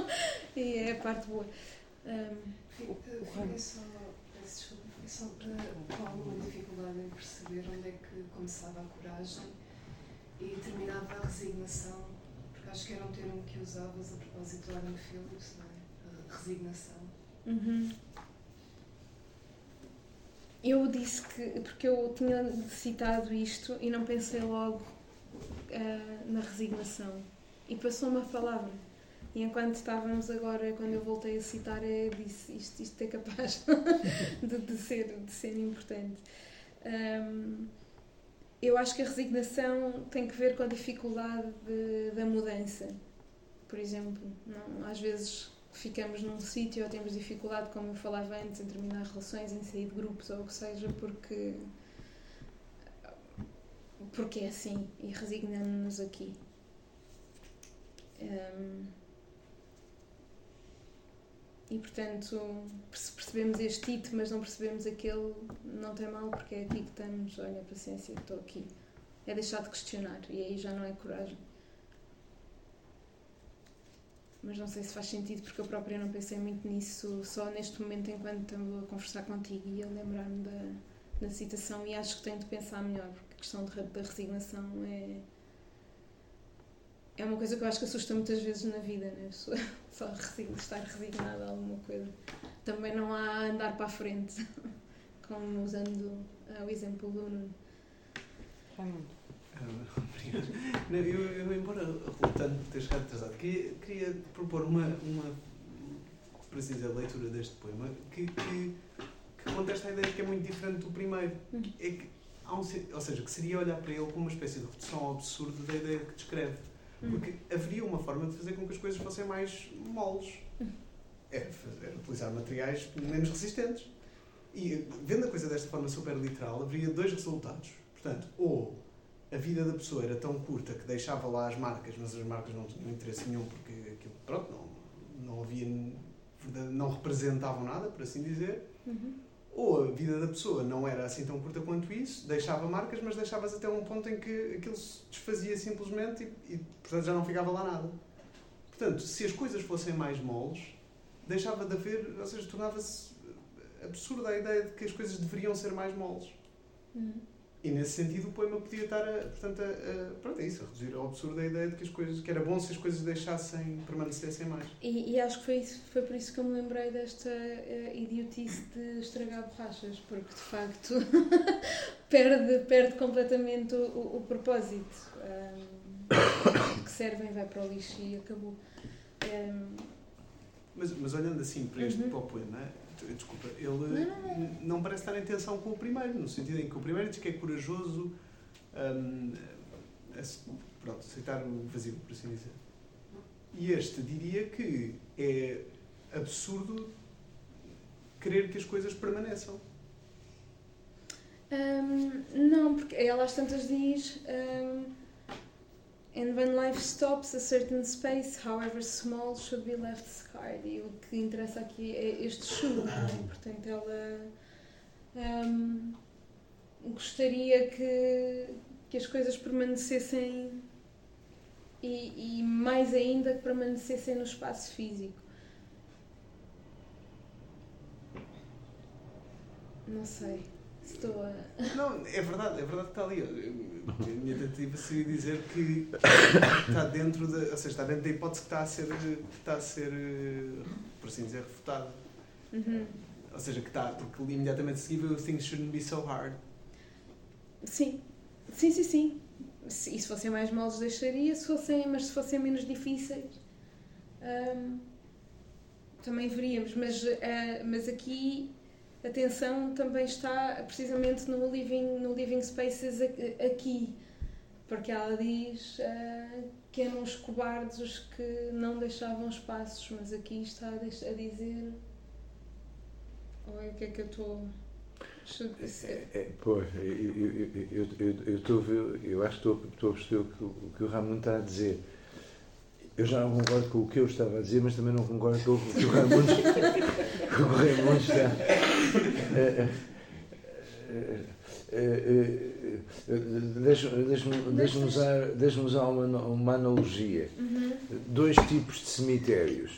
B: E é a parte boa.
G: Fiquei só, só eh, com alguma dificuldade em perceber onde é que começava a coragem e terminava a resignação, porque acho que era um termo que usavas a propósito do Adam Phillips, não é? Resignação.
B: Uhum. Eu disse que. Porque eu tinha citado isto e não pensei logo ah, na resignação. E passou-me a palavra. E enquanto estávamos agora, quando eu voltei a citar, eu disse isto, isto é capaz de, de ser, de ser importante. Ahm, eu acho que a resignação tem que ver com a dificuldade de- da mudança. Por exemplo, não, às vezes ficamos num sítio ou temos dificuldade, como eu falava antes, em terminar relações, em sair de grupos ou o que seja, porque, porque é assim e resignamos-nos aqui. Hum, e portanto, se percebemos este título, mas não percebemos aquele, não tem mal, porque é aqui que estamos. Olha, paciência, estou aqui. É deixar de questionar e aí já não é coragem. Mas não sei se faz sentido porque eu própria não pensei muito nisso só neste momento enquanto estou a conversar contigo e a lembrar-me da, da citação e acho que tenho de pensar melhor porque a questão da resignação é é uma coisa que eu acho que assusta muitas vezes na vida, né? Só resigna, estar resignada a alguma coisa. Também não há andar para a frente, como usando ah, o exemplo do Nuno.
H: Ah, Obrigado. Não, eu, eu, embora relutante por ter chegado atrasado, queria, queria propor uma, uma, dizer, leitura deste poema que, que, que contesta a ideia de que é muito diferente do primeiro.
B: Hum.
H: É que há um, ou seja, que seria olhar para ele como uma espécie de redução ao absurdo da ideia que descreve. Porque haveria uma forma de fazer com que as coisas fossem mais moles.
B: Hum.
H: Era, era utilizar materiais menos resistentes. E vendo a coisa desta forma super literal, haveria dois resultados. Portanto, ou a vida da pessoa era tão curta que deixava lá as marcas, mas as marcas não tinham interesse nenhum porque aquilo, pronto, não, não havia, não representavam nada, por assim dizer.
B: Uhum.
H: Ou a vida da pessoa não era assim tão curta quanto isso, deixava marcas, mas deixavas até um ponto em que aquilo se desfazia simplesmente e, e portanto já não ficava lá nada. Portanto, se as coisas fossem mais moles, deixava de haver, ou seja, tornava-se absurda a ideia de que as coisas deveriam ser mais moles.
B: Uhum.
H: E nesse sentido o poema podia estar a, portanto, a, a, pronto, é isso, a reduzir ao absurdo a ideia de que as coisas, que era bom se as coisas deixassem, permanecessem mais.
B: E, e acho que foi, isso, foi por isso que eu me lembrei desta uh, idiotice de estragar borrachas, porque de facto perde, perde completamente o, o, o propósito. Um, que servem, vai para o lixo e acabou. Um,
H: mas, mas olhando assim para este
B: Uhum.
H: para o poema, desculpa, ele
B: não, não.
H: parece estar em tensão com o primeiro, no sentido em que o primeiro diz que é corajoso hum, ace- pronto, aceitar o vazio, por assim dizer. E este diria que é absurdo querer que as coisas permaneçam.
B: Um, não, porque ela às tantas diz um, And when life stops, a certain space, however small, should be left scarred. E o que interessa aqui é este não é? Portanto, ela um, gostaria que, que as coisas permanecessem e, e mais ainda que permanecessem no espaço físico. Não sei. Estou a.
H: Não, é verdade, é verdade que está ali. A minha tentativa seria dizer que está dentro da, ou seja, está dentro da hipótese que está a ser, que está a ser por assim dizer, refutada.
B: Uhum.
H: Ou seja, que está, porque imediatamente o Things Shouldn't Be So Hard.
B: Sim, sim, sim, sim. Se, e se fossem mais moles deixaria, se fossem, mas se fossem menos difíceis hum, também veríamos. Mas, ah, mas aqui a atenção também está precisamente no living, no living spaces aqui. Porque ela diz ah, que eram os cobardes os que não deixavam espaços, mas aqui está a, dizer. É o que é que eu estou. Be said.
E: É, é, pois, eu- eu- eu- eu eu estou eu acho que estou, estou a perceber o que, o que o Ramon está a dizer. Eu já não concordo com o que eu estava a dizer, mas também não concordo com o que o Ramon, com o Ramon está. Deixa-me usar, usar uma, uma analogia.
B: Uhum.
E: Dois tipos de cemitérios.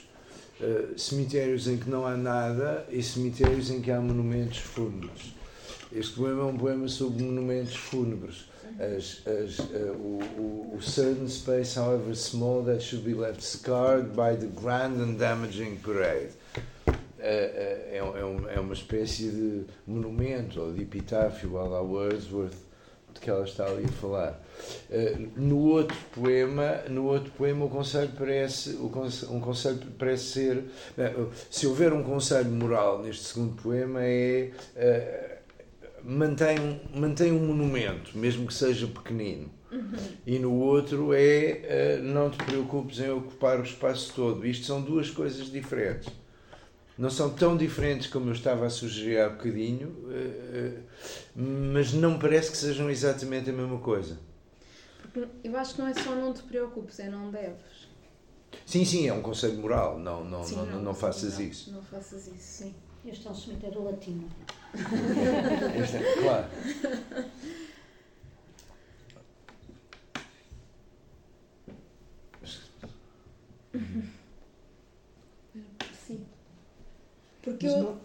E: Uh, cemitérios em que não há nada e cemitérios em que há monumentos fúnebres. Este poema é um poema sobre monumentos fúnebres. As, as, uh, o, o, o certain space, however small, that should be left scarred by the grand and damaging parade. É, é, é uma espécie de monumento ou de epitáfio à la Wordsworth de que ela está ali a falar. Uh, no outro poema, no outro poema o conselho parece, o um conselho parece ser, bem, se houver um conselho moral neste segundo poema é uh, mantém, mantém um monumento, mesmo que seja pequenino. E no outro é não te preocupes em ocupar o espaço todo. Isto são duas coisas diferentes. Não são tão diferentes como eu estava a sugerir há bocadinho, uh, uh, mas não parece que sejam exatamente a mesma coisa.
B: Porque eu acho que não é só não te preocupes, é não deves.
E: Sim, sim, é um conselho moral. Não, não,
B: Sim,
E: não, não, não faças
B: não,
E: isso.
B: Não faças isso, sim.
D: Este é um cemitério latino.
E: Este é- claro.
B: Sim. Porque
C: Mas
B: eu.
C: não,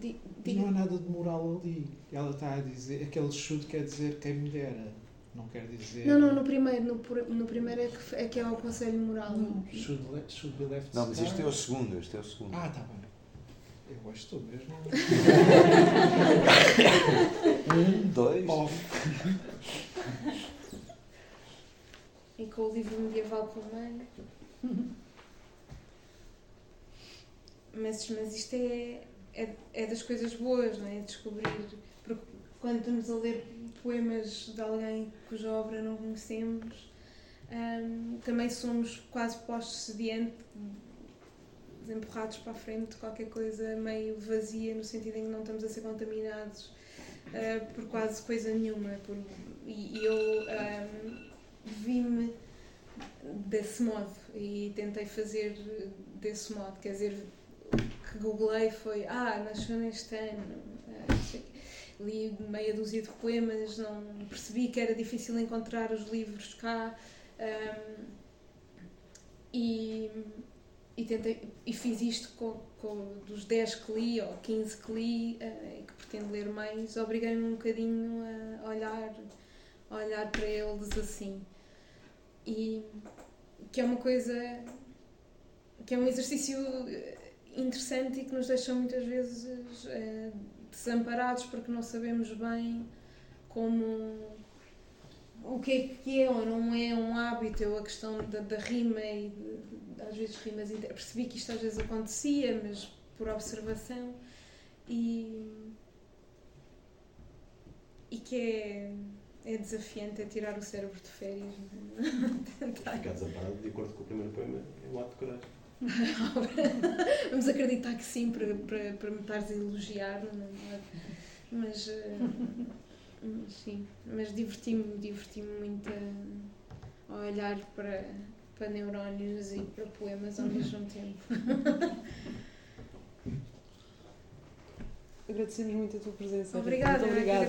B: di-
C: mas não há nada de moral ali. Ela está a dizer, aquele chute quer dizer quem me dera. Não quer dizer.
B: Não, não, no primeiro, no, no primeiro é que, é que é o conselho moral.
C: Não, should, le- should be left
E: Não, mas este é o segundo. Este é o segundo.
C: Ah, tá bem. Eu acho que estou mesmo.
E: Um, dois.
C: Off.
B: E com o livro medieval pelo meio. Mas, mas isto é, é, é das coisas boas, não é? Descobrir. Porque quando estamos a ler poemas de alguém cuja obra não conhecemos, hum, também somos quase postos diante empurrados para a frente, qualquer coisa meio vazia, no sentido em que não estamos a ser contaminados uh, por quase coisa nenhuma. Por, e, eu um, vi-me desse modo e tentei fazer desse modo, quer dizer, que googlei foi, ah, nasceu neste ano, uh, li meia dúzia de poemas, não percebi que era difícil encontrar os livros cá. Um, e, e, tentei, e fiz isto com, com dos 10 que li ou 15 que li uh, que pretendo ler mais, obriguei-me um bocadinho a olhar, a olhar para eles assim. E que é uma coisa que é um exercício interessante e que nos deixa muitas vezes uh, desamparados porque não sabemos bem como o que é que é ou não é um hábito, ou a questão da, da rima e de, às vezes rimas. Percebi que isto às vezes acontecia, mas por observação. E, e que é, é desafiante é tirar o cérebro de férias.
F: Tentar. Ficar desamparado, de acordo com o primeiro poema, é um ato de coragem.
B: Vamos acreditar que sim, para, para, para me estares a elogiar, é? mas. Uh, Sim, mas diverti-me, diverti-me muito a, a, olhar para, para neurónios e para poemas ao mesmo tempo.
A: Agradecemos muito a tua presença.
B: Obrigada.
A: Muito obrigada.